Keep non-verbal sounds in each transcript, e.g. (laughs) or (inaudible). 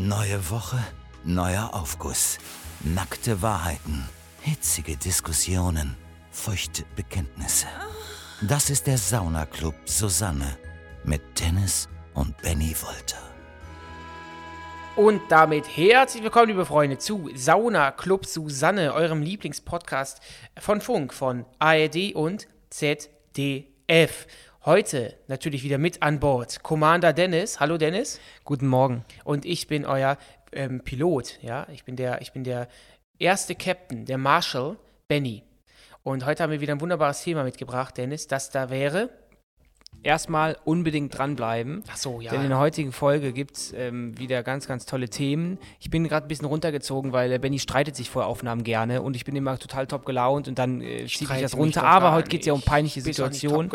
Neue Woche, neuer Aufguss. Nackte Wahrheiten, hitzige Diskussionen, feuchte Bekenntnisse. Das ist der Saunaclub Susanne mit Dennis und Benny Wolter. Und damit herzlich willkommen, liebe Freunde, zu Sauna Club Susanne, eurem Lieblingspodcast von Funk, von ARD und ZDF. Heute natürlich wieder mit an Bord Commander Dennis. Hallo Dennis. Guten Morgen. Und ich bin euer ähm, Pilot, ja. Ich bin der, ich bin der erste Captain, der Marshal Benny. Und heute haben wir wieder ein wunderbares Thema mitgebracht, Dennis, das da wäre erstmal unbedingt dranbleiben. Ach so, ja. Denn in der heutigen Folge gibt es ähm, wieder ganz, ganz tolle Themen. Ich bin gerade ein bisschen runtergezogen, weil der Benny streitet sich vor Aufnahmen gerne und ich bin immer total top gelaunt und dann äh, zieht mich das runter. Aber heute geht es ja um peinliche Situationen.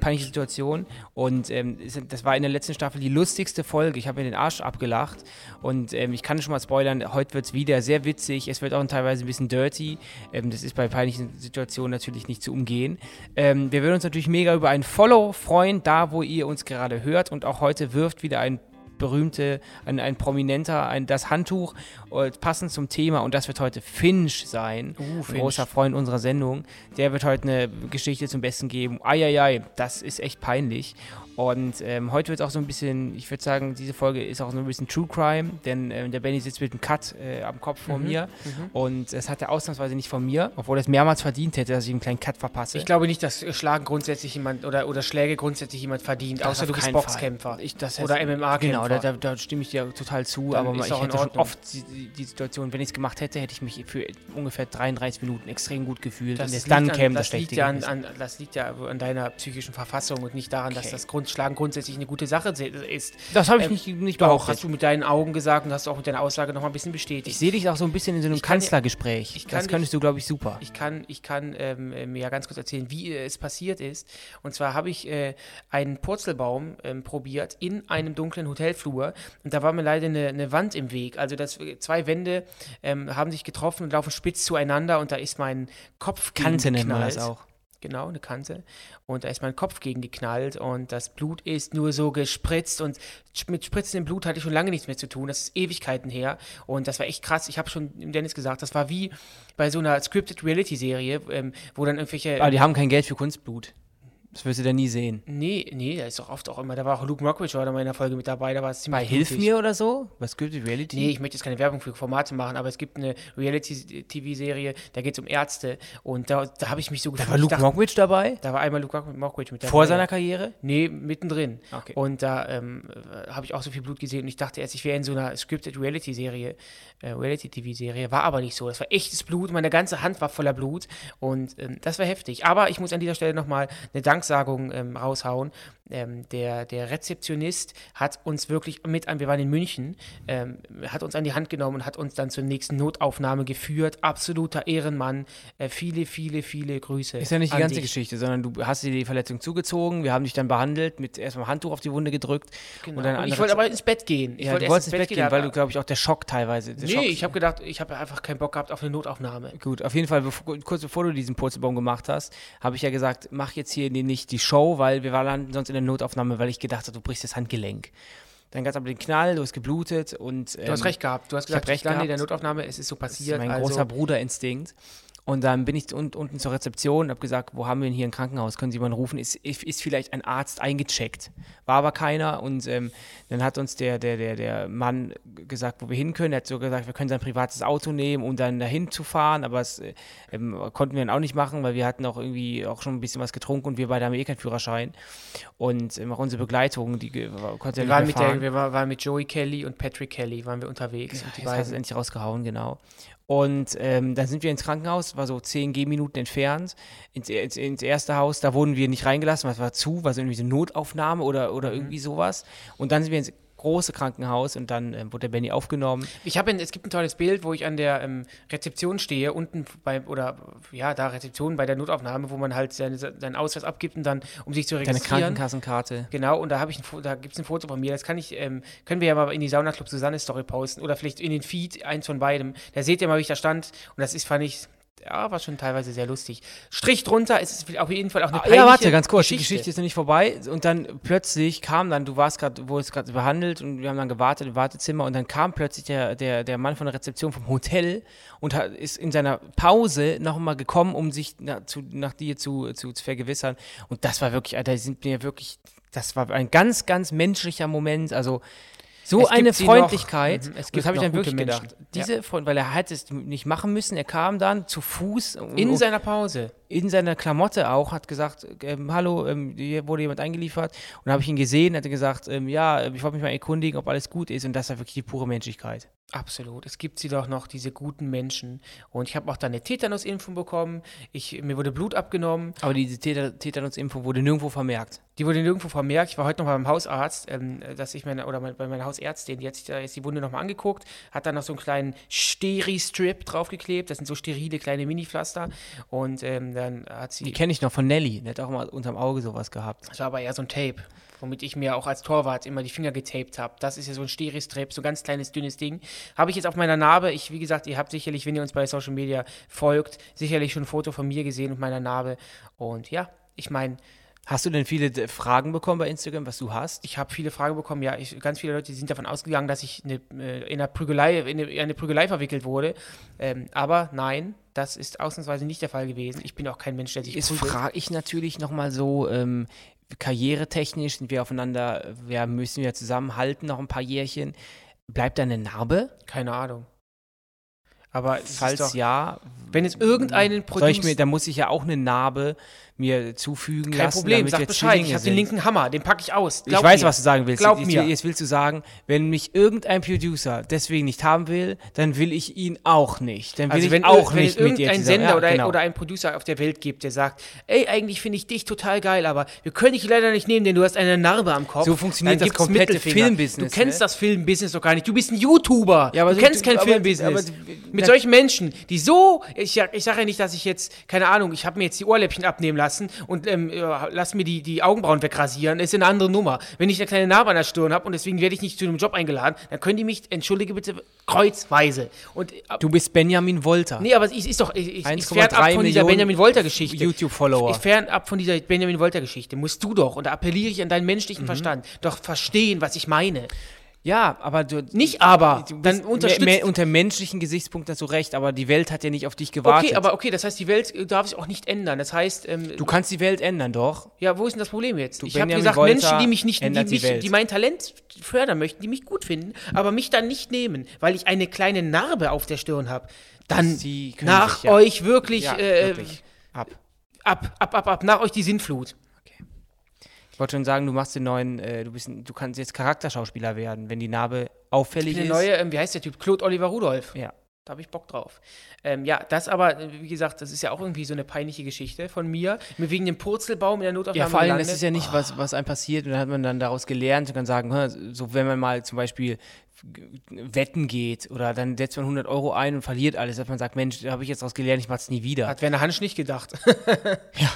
Peinliche Situation. Und ähm, das war in der letzten Staffel die lustigste Folge. Ich habe mir den Arsch abgelacht. Und ähm, ich kann schon mal spoilern, heute wird es wieder sehr witzig. Es wird auch teilweise ein bisschen dirty. Ähm, das ist bei peinlichen Situationen natürlich nicht zu umgehen. Ähm, wir würden uns natürlich mega über ein Follow freuen freuen, da wo ihr uns gerade hört. Und auch heute wirft wieder ein berühmte, ein, ein prominenter, ein, das Handtuch äh, passend zum Thema und das wird heute Finch sein, uh, Finch. ein großer Freund unserer Sendung. Der wird heute eine Geschichte zum Besten geben. Eieiei, das ist echt peinlich. Und ähm, heute wird es auch so ein bisschen, ich würde sagen, diese Folge ist auch so ein bisschen True Crime, denn äh, der Benny sitzt mit einem Cut äh, am Kopf vor mhm, mir mhm. und es hat er ausnahmsweise nicht von mir, obwohl er es mehrmals verdient hätte, dass ich einen kleinen Cut verpasse. Ich glaube nicht, dass Schlagen grundsätzlich jemand oder, oder Schläge grundsätzlich jemand verdient, das außer du bist Boxkämpfer ich, oder MMA-Kämpfer. Genau, da, da, da, stimme ich dir total zu, Dann aber ich hätte schon oft die, die Situation, wenn ich es gemacht hätte, hätte ich mich für ungefähr 33 Minuten extrem gut gefühlt das und dann käme das, das liegt ja an, an, Das liegt ja an deiner psychischen Verfassung und nicht daran, okay. dass das Grundschlagen grundsätzlich eine gute Sache ist. Das habe ich ähm, nicht, nicht behauptet. hast du mit deinen Augen gesagt und hast du auch mit deiner Aussage noch mal ein bisschen bestätigt. Ich sehe dich auch so ein bisschen in so einem Kanzlergespräch. Ich kann das könntest du, glaube ich, super. Ich kann, ich kann ähm, äh, mir ja ganz kurz erzählen, wie äh, es passiert ist. Und zwar habe ich äh, einen Purzelbaum ähm, probiert in einem dunklen Hotelflur und da war mir leider eine, eine Wand im Weg. Also das, zwei Wände ähm, haben sich getroffen und laufen spitz zueinander und da ist mein Kopf Kante nennt man das auch genau, eine Kante. Und da ist mein Kopf gegen geknallt und das Blut ist nur so gespritzt und mit spritzendem Blut hatte ich schon lange nichts mehr zu tun. Das ist Ewigkeiten her und das war echt krass. Ich habe schon Dennis gesagt, das war wie bei so einer Scripted Reality Serie, ähm, wo dann irgendwelche. Aber die haben kein Geld für Kunstblut. Das wirst du da nie sehen. Nee, nee, da ist doch oft auch immer. Da war auch Luke Mockridge war da mal in der Folge mit dabei. Da war es ziemlich. Bei Hilf mir oder so? Was gibt die Reality? Nee, ich möchte jetzt keine Werbung für Formate machen, aber es gibt eine Reality-TV-Serie, da geht es um Ärzte. Und da, da habe ich mich so gefühlt. Da war Luke Mockridge dabei? Da war einmal Luke Mockridge mit dabei. Vor seiner Karriere? Nee, mittendrin. Okay. Und da ähm, habe ich auch so viel Blut gesehen und ich dachte erst, ich wäre in so einer Scripted Reality-Serie, äh, Reality-TV-Serie. War aber nicht so. Das war echtes Blut. Meine ganze Hand war voller Blut. Und ähm, das war heftig. Aber ich muss an dieser Stelle nochmal eine Danksagung ähm, raushauen. Ähm, der, der Rezeptionist hat uns wirklich mit an, wir waren in München, ähm, hat uns an die Hand genommen und hat uns dann zur nächsten Notaufnahme geführt. Absoluter Ehrenmann. Äh, viele, viele, viele Grüße. Ist ja nicht die ganze dich. Geschichte, sondern du hast dir die Verletzung zugezogen, wir haben dich dann behandelt, mit erstmal Handtuch auf die Wunde gedrückt. Genau. Und dann und ich wollte aber ins Bett gehen. Ich ja, wollte du wolltest ins Bett gehen, gehen weil du, glaube ich, auch der Schock teilweise. Der nee, Schock ich habe gedacht, ich habe einfach keinen Bock gehabt auf eine Notaufnahme. Gut, auf jeden Fall, bevor, kurz bevor du diesen Purzelbaum gemacht hast, habe ich ja gesagt, mach jetzt hier nicht die Show, weil wir waren sonst in der Notaufnahme, weil ich gedacht habe, du brichst das Handgelenk. Dann gab es aber den Knall, du hast geblutet und. Ähm, du hast ähm, recht gehabt. Du hast gesagt, recht gehabt. in der Notaufnahme, es ist so passiert. Das ist mein also großer Bruderinstinkt. Und dann bin ich unten zur Rezeption und habe gesagt, wo haben wir denn hier ein Krankenhaus? Können Sie jemanden rufen? Ist, ist vielleicht ein Arzt eingecheckt? War aber keiner. Und ähm, dann hat uns der, der, der, der Mann gesagt, wo wir hin können. Er hat so gesagt, wir können sein privates Auto nehmen, um dann dahin zu fahren. Aber das äh, ähm, konnten wir dann auch nicht machen, weil wir hatten auch irgendwie auch schon ein bisschen was getrunken und wir beide haben eh keinen Führerschein. Und ähm, auch unsere Begleitung, die konnte wir, waren mit der, wir waren mit Joey Kelly und Patrick Kelly waren wir unterwegs. Ja, und die beiden hat es endlich rausgehauen, genau. Und ähm, dann sind wir ins Krankenhaus, war so 10 Gehminuten entfernt, ins, ins, ins, erste Haus. Da wurden wir nicht reingelassen, weil es war zu, war so irgendwie so Notaufnahme oder, oder mhm. irgendwie sowas. Und dann sind wir ins große Krankenhaus und dann äh, wurde der Benny aufgenommen. Ich habe, es gibt ein tolles Bild, wo ich an der ähm, Rezeption stehe, unten bei, oder ja, da Rezeption bei der Notaufnahme, wo man halt seine, seinen Ausweis abgibt und dann, um sich zu registrieren. Deine Krankenkassenkarte. Genau, und da habe ich ein, da gibt es ein Foto von mir, das kann ich, ähm, können wir ja mal in die Sauna Club Susanne Story posten oder vielleicht in den Feed, eins von beidem. Da seht ihr mal, wie ich da stand und das ist, fand ich, ja, war schon teilweise sehr lustig. Strich drunter, es ist auf jeden Fall auch eine peinliche Ja, warte, ganz kurz, Geschichte. die Geschichte ist noch nicht vorbei. Und dann plötzlich kam dann, du warst gerade, wo es gerade behandelt und wir haben dann gewartet im Wartezimmer und dann kam plötzlich der, der, der Mann von der Rezeption vom Hotel und hat, ist in seiner Pause nochmal gekommen, um sich nach, zu, nach dir zu, zu, zu vergewissern. Und das war wirklich, Alter, die sind mir wirklich, das war ein ganz, ganz menschlicher Moment. Also so es eine Freundlichkeit, noch, mhm, das habe ich dann wirklich Menschen. gedacht. Diese ja. Freund, weil er hätte es nicht machen müssen, er kam dann zu Fuß. In und, seiner Pause. In seiner Klamotte auch, hat gesagt, ähm, hallo, ähm, hier wurde jemand eingeliefert. Und dann habe ich ihn gesehen, hat er gesagt, ähm, ja, ich wollte mich mal erkundigen, ob alles gut ist. Und das war wirklich die pure Menschlichkeit. Absolut. Es gibt sie doch noch, diese guten Menschen. Und ich habe auch dann eine Tetanus-Impfung bekommen. Ich, mir wurde Blut abgenommen. Aber diese Tetanus-Impfung wurde nirgendwo vermerkt. Die wurde nirgendwo vermerkt. Ich war heute noch beim Hausarzt, ähm, dass ich meine, oder bei meiner Hausärztin, die hat sich da jetzt die Wunde nochmal angeguckt, hat dann noch so einen kleinen Steri-Strip draufgeklebt. Das sind so sterile kleine Mini-Pflaster. Und ähm, dann hat sie. Die kenne ich noch von Nelly. Die hat auch mal unterm Auge sowas gehabt. Das war aber eher so ein Tape, womit ich mir auch als Torwart immer die Finger getaped habe. Das ist ja so ein Steri-Strip, so ein ganz kleines, dünnes Ding. Habe ich jetzt auf meiner Narbe. Ich, wie gesagt, ihr habt sicherlich, wenn ihr uns bei Social Media folgt, sicherlich schon ein Foto von mir gesehen und meiner Narbe. Und ja, ich meine Hast du denn viele Fragen bekommen bei Instagram, was du hast? Ich habe viele Fragen bekommen, ja. Ich, ganz viele Leute sind davon ausgegangen, dass ich eine, äh, in, einer Prügelei, in, eine, in eine Prügelei verwickelt wurde. Ähm, aber nein, das ist ausnahmsweise nicht der Fall gewesen. Ich bin auch kein Mensch, der sich Jetzt frage ich natürlich nochmal so, ähm, karrieretechnisch sind wir aufeinander, ja, müssen wir zusammenhalten noch ein paar Jährchen. Bleibt da eine Narbe? Keine Ahnung. Aber falls doch, ja, wenn es irgendeinen Produkt. Da muss ich ja auch eine Narbe mir zufügen Kein lassen. Problem, sag Bescheid, ich habe den linken Hammer, den packe ich aus. Glaub ich weiß, mir. was du sagen willst. Glaub mir. Jetzt willst du sagen, wenn mich irgendein Producer deswegen nicht haben will, dann will ich ihn auch nicht. Dann will also wenn, ich auch wenn nicht mit dir Sender ja, oder, genau. oder ein Producer auf der Welt gibt, der sagt, ey, eigentlich finde ich dich total geil, aber wir können dich leider nicht nehmen, denn du hast eine Narbe am Kopf. So funktioniert das komplette Filmbusiness. Du kennst ne? das Filmbusiness doch gar nicht. Du bist ein YouTuber. Ja, aber du kennst kein Filmbusiness. mit solchen Menschen, die so, ich, ich sage ja nicht, dass ich jetzt, keine Ahnung, ich habe mir jetzt die Ohrläppchen abnehmen lassen und ähm, lass mir die, die Augenbrauen wegrasieren, ist eine andere Nummer. Wenn ich eine kleine Narbe an der Stirn habe und deswegen werde ich nicht zu einem Job eingeladen, dann können die mich, entschuldige bitte, kreuzweise. Und, äh, du bist Benjamin Wolter. Nee, aber es ist doch, ich, ich, ich fern ab von dieser Benjamin Wolter-Geschichte. YouTube-Follower. Ich fern ab von dieser Benjamin Wolter-Geschichte. Musst du doch, und da appelliere ich an deinen menschlichen mhm. Verstand, doch verstehen, was ich meine. Ja, aber du. Nicht aber. Du dann unterstützt. unter menschlichen Gesichtspunkten hast du recht, aber die Welt hat ja nicht auf dich gewartet. Okay, aber okay, das heißt, die Welt äh, darf sich auch nicht ändern. Das heißt. Ähm, du kannst die Welt ändern, doch. Ja, wo ist denn das Problem jetzt? Du, ich habe gesagt, Volta Menschen, die mich nicht, die, mich, die, die mein Talent fördern möchten, die mich gut finden, aber mich dann nicht nehmen, weil ich eine kleine Narbe auf der Stirn habe. Dann nach sich, ja. euch wirklich, ja, äh, wirklich. Ab. Ab, ab, ab, ab, nach euch die Sinnflut. Ich wollte schon sagen, du machst den neuen, äh, du, bist, du kannst jetzt Charakterschauspieler werden, wenn die Narbe auffällig ist. Der neue, ähm, wie heißt der Typ? Claude Oliver Rudolph. Ja. Da habe ich Bock drauf. Ähm, ja, das aber, wie gesagt, das ist ja auch irgendwie so eine peinliche Geschichte von mir. Mir wegen dem Purzelbaum in der Notaufnahme. Ja, vor allem, das ist ja nicht, was, was einem passiert. Und dann hat man dann daraus gelernt und kann sagen, so wenn man mal zum Beispiel wetten geht oder dann setzt man 100 Euro ein und verliert alles, dass man sagt, Mensch, da habe ich jetzt daraus gelernt, ich mache es nie wieder. Hat Werner Hansch nicht gedacht. (laughs) ja.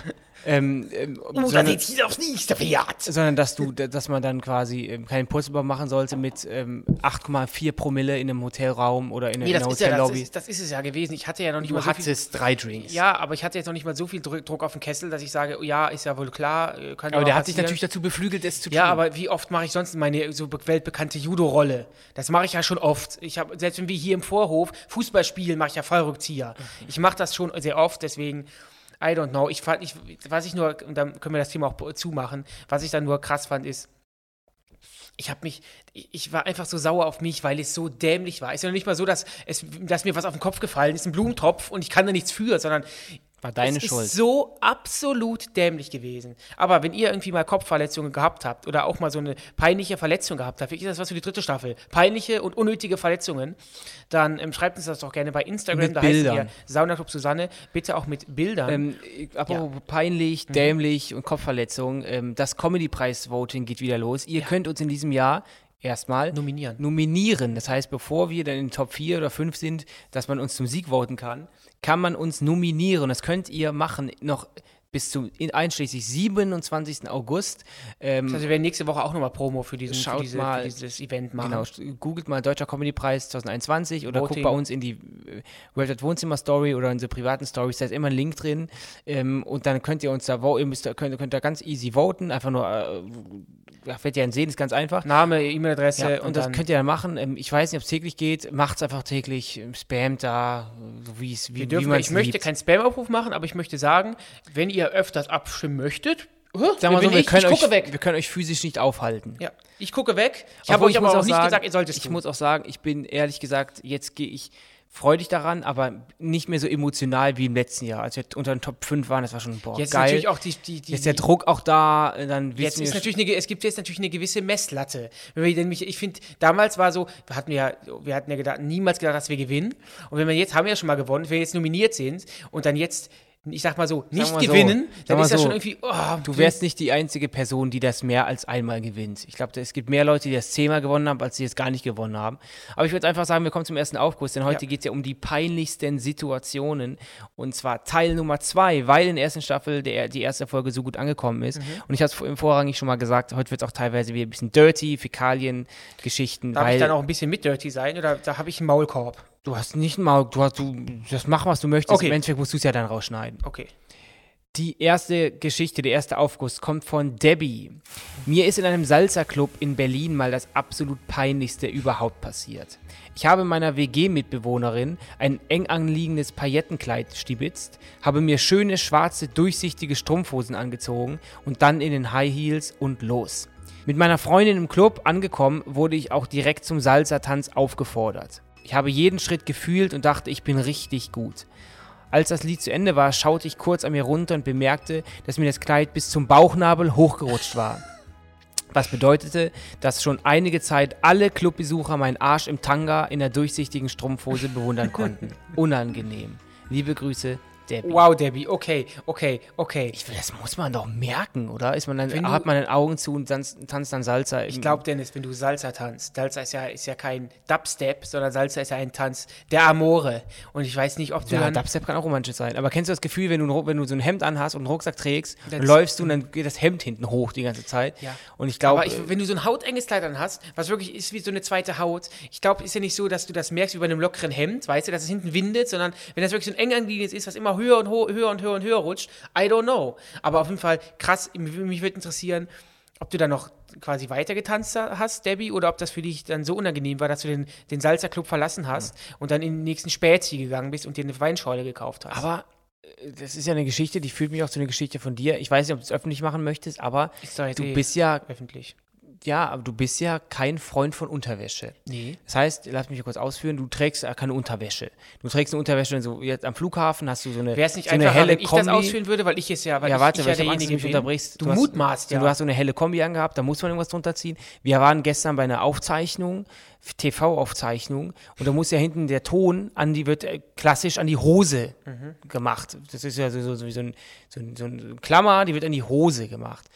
Ähm, ähm, oh, sondern, das aufs nächste Pferd. Sondern, dass du, dass man dann quasi ähm, keinen Purzelbaum machen sollte mit ähm, 8,4 Promille in einem Hotelraum oder in, nee, in einer Hotellobby. Ja, das, das, ist es ja gewesen. Ich hatte ja noch nicht du mal so hattest drei Drinks. Ja, aber ich hatte jetzt noch nicht mal so viel Druck auf den Kessel, dass ich sage, oh, ja, ist ja wohl klar. Äh, aber der hat sich natürlich dazu beflügelt, es zu tun. Ja, aber wie oft mache ich sonst meine so weltbekannte Judo-Rolle? Das mache ich ja schon oft. Ich habe selbst wenn wir hier im Vorhof Fußball spielen, mache ich ja Fallrückzieher. Ich mache das schon sehr oft, deswegen I don't know. Ich fand, ich, was ich nur, und dann können wir das Thema auch zumachen, was ich dann nur krass fand, ist, ich habe mich, ich war einfach so sauer auf mich, weil es so dämlich war. Es ist ja nicht mal so, dass, es, dass mir was auf den Kopf gefallen ist, ein Blumentopf und ich kann da nichts für, sondern war deine es Schuld. ist so absolut dämlich gewesen. Aber wenn ihr irgendwie mal Kopfverletzungen gehabt habt oder auch mal so eine peinliche Verletzung gehabt habt, ist das was für die dritte Staffel, peinliche und unnötige Verletzungen, dann ähm, schreibt uns das doch gerne bei Instagram. Mit da Bildern. heißt ihr Saunaclub Susanne, bitte auch mit Bildern. Ähm, apropos ja. peinlich, mhm. dämlich mhm. und Kopfverletzung, ähm, das Comedy-Preis-Voting geht wieder los. Ihr ja. könnt uns in diesem Jahr erstmal nominieren. nominieren. Das heißt, bevor wir dann in den Top 4 oder 5 sind, dass man uns zum Sieg voten kann, kann man uns nominieren. Das könnt ihr machen noch bis zum einschließlich 27. August. Ähm, das heißt, wir werden nächste Woche auch nochmal Promo für, diesen, schaut für, diese, mal, für dieses Event machen. Genau, googelt mal Deutscher Comedy Preis 2021 oder Voting. guckt bei uns in die World at Wohnzimmer Story oder unsere privaten Stories, da ist immer ein Link drin. Ähm, und dann könnt ihr uns da, ihr müsst, könnt, könnt da ganz easy voten. Einfach nur, äh, werdet ihr dann sehen, ist ganz einfach. Name, E-Mail-Adresse. Ja, und, und das könnt ihr dann machen. Ähm, ich weiß nicht, ob es täglich geht. Macht es einfach täglich. Ähm, Spamt da, so wie es wie, wie man Ich möchte keinen Spam-Aufruf machen, aber ich möchte sagen, wenn ihr öfters abstimmen möchtet, Sagen wir so, wir können, euch, wir können euch physisch nicht aufhalten. Ja, ich gucke weg. Ich habe euch aber auch, auch nicht gesagt, ihr solltet Ich tun. muss auch sagen, ich bin ehrlich gesagt, jetzt gehe ich freudig daran, aber nicht mehr so emotional wie im letzten Jahr. Als wir unter den Top 5 waren, das war schon boah, jetzt geil. Natürlich auch die, die, die, jetzt der Druck auch da, dann jetzt ist natürlich eine, Es gibt jetzt natürlich eine gewisse Messlatte. Nämlich, ich finde, damals war so, wir hatten ja, wir hatten ja gedacht, niemals gedacht, dass wir gewinnen. Und wenn wir jetzt, haben wir ja schon mal gewonnen, wenn wir jetzt nominiert sind und dann jetzt ich sag mal so, nicht mal gewinnen, so, dann ist das so, schon irgendwie. Oh, du wärst nicht die einzige Person, die das mehr als einmal gewinnt. Ich glaube, es gibt mehr Leute, die das zehnmal gewonnen haben, als die es gar nicht gewonnen haben. Aber ich würde einfach sagen, wir kommen zum ersten Aufguss, denn heute ja. geht es ja um die peinlichsten Situationen. Und zwar Teil Nummer zwei, weil in der ersten Staffel der, die erste Folge so gut angekommen ist. Mhm. Und ich hatte es im Vorrangig schon mal gesagt, heute wird es auch teilweise wieder ein bisschen dirty, Fäkalien, Geschichten. Darf ich dann auch ein bisschen mit dirty sein oder da habe ich einen Maulkorb? Du hast nicht mal, du hast, du, das mach, was du möchtest. Okay. Im Endeffekt musst du es ja dann rausschneiden. Okay. Die erste Geschichte, der erste Aufguss kommt von Debbie. Mir ist in einem Salsa-Club in Berlin mal das absolut peinlichste überhaupt passiert. Ich habe meiner WG-Mitbewohnerin ein eng anliegendes Paillettenkleid stibitzt, habe mir schöne schwarze durchsichtige Strumpfhosen angezogen und dann in den High Heels und los. Mit meiner Freundin im Club angekommen, wurde ich auch direkt zum Salsa-Tanz aufgefordert. Ich habe jeden Schritt gefühlt und dachte, ich bin richtig gut. Als das Lied zu Ende war, schaute ich kurz an mir runter und bemerkte, dass mir das Kleid bis zum Bauchnabel hochgerutscht war. Was bedeutete, dass schon einige Zeit alle Clubbesucher meinen Arsch im Tanga in der durchsichtigen Strumpfhose bewundern konnten. (laughs) Unangenehm. Liebe Grüße, Debbie. Wow, Debbie, okay, okay, okay. Ich, das muss man doch merken, oder? Ist man dann, wenn hat man den Augen zu und tanzt, tanzt dann Salsa? Ich glaube, Dennis, wenn du Salsa tanzt, Salsa ist ja, ist ja kein Dubstep, sondern Salsa ist ja ein Tanz der Amore. Und ich weiß nicht, ob du ja, dann... Dubstep kann auch romantisch sein. Aber kennst du das Gefühl, wenn du, wenn du so ein Hemd anhast und einen Rucksack trägst, dann läufst du und dann geht das Hemd hinten hoch die ganze Zeit. Ja. Und ich glaube... Aber ich, wenn du so ein hautenges Kleid anhast, was wirklich ist wie so eine zweite Haut, ich glaube, ist ja nicht so, dass du das merkst wie bei einem lockeren Hemd, weißt du, dass es hinten windet, sondern wenn das wirklich so ein eng anliegendes ist, was immer höher und höher und höher und höher rutscht. I don't know. Aber auf jeden Fall krass, mich würde interessieren, ob du da noch quasi weiter getanzt hast, Debbie, oder ob das für dich dann so unangenehm war, dass du den, den Salzerclub verlassen hast mhm. und dann in den nächsten Spätzi gegangen bist und dir eine Weinschorle gekauft hast. Aber äh, das ist ja eine Geschichte, die führt mich auch zu einer Geschichte von dir. Ich weiß nicht, ob du es öffentlich machen möchtest, aber du eh bist ja öffentlich ja, aber du bist ja kein Freund von Unterwäsche. Nee. Das heißt, lass mich kurz ausführen, du trägst keine Unterwäsche. Du trägst eine Unterwäsche, so jetzt am Flughafen hast du so eine, Wäre es nicht so eine helle wenn ich Kombi. das ausführen würde, weil ich es ja, weil ja, warte, ich, ich, ich ja derjenige mich unterbrichst. Du, du mutmaßt, ja. Du hast so eine helle Kombi angehabt, da muss man irgendwas drunter ziehen. Wir waren gestern bei einer Aufzeichnung, TV-Aufzeichnung, und da muss ja hinten der Ton an die, wird äh, klassisch an die Hose mhm. gemacht. Das ist ja so, so, so ein, so, ein, so ein Klammer, die wird an die Hose gemacht.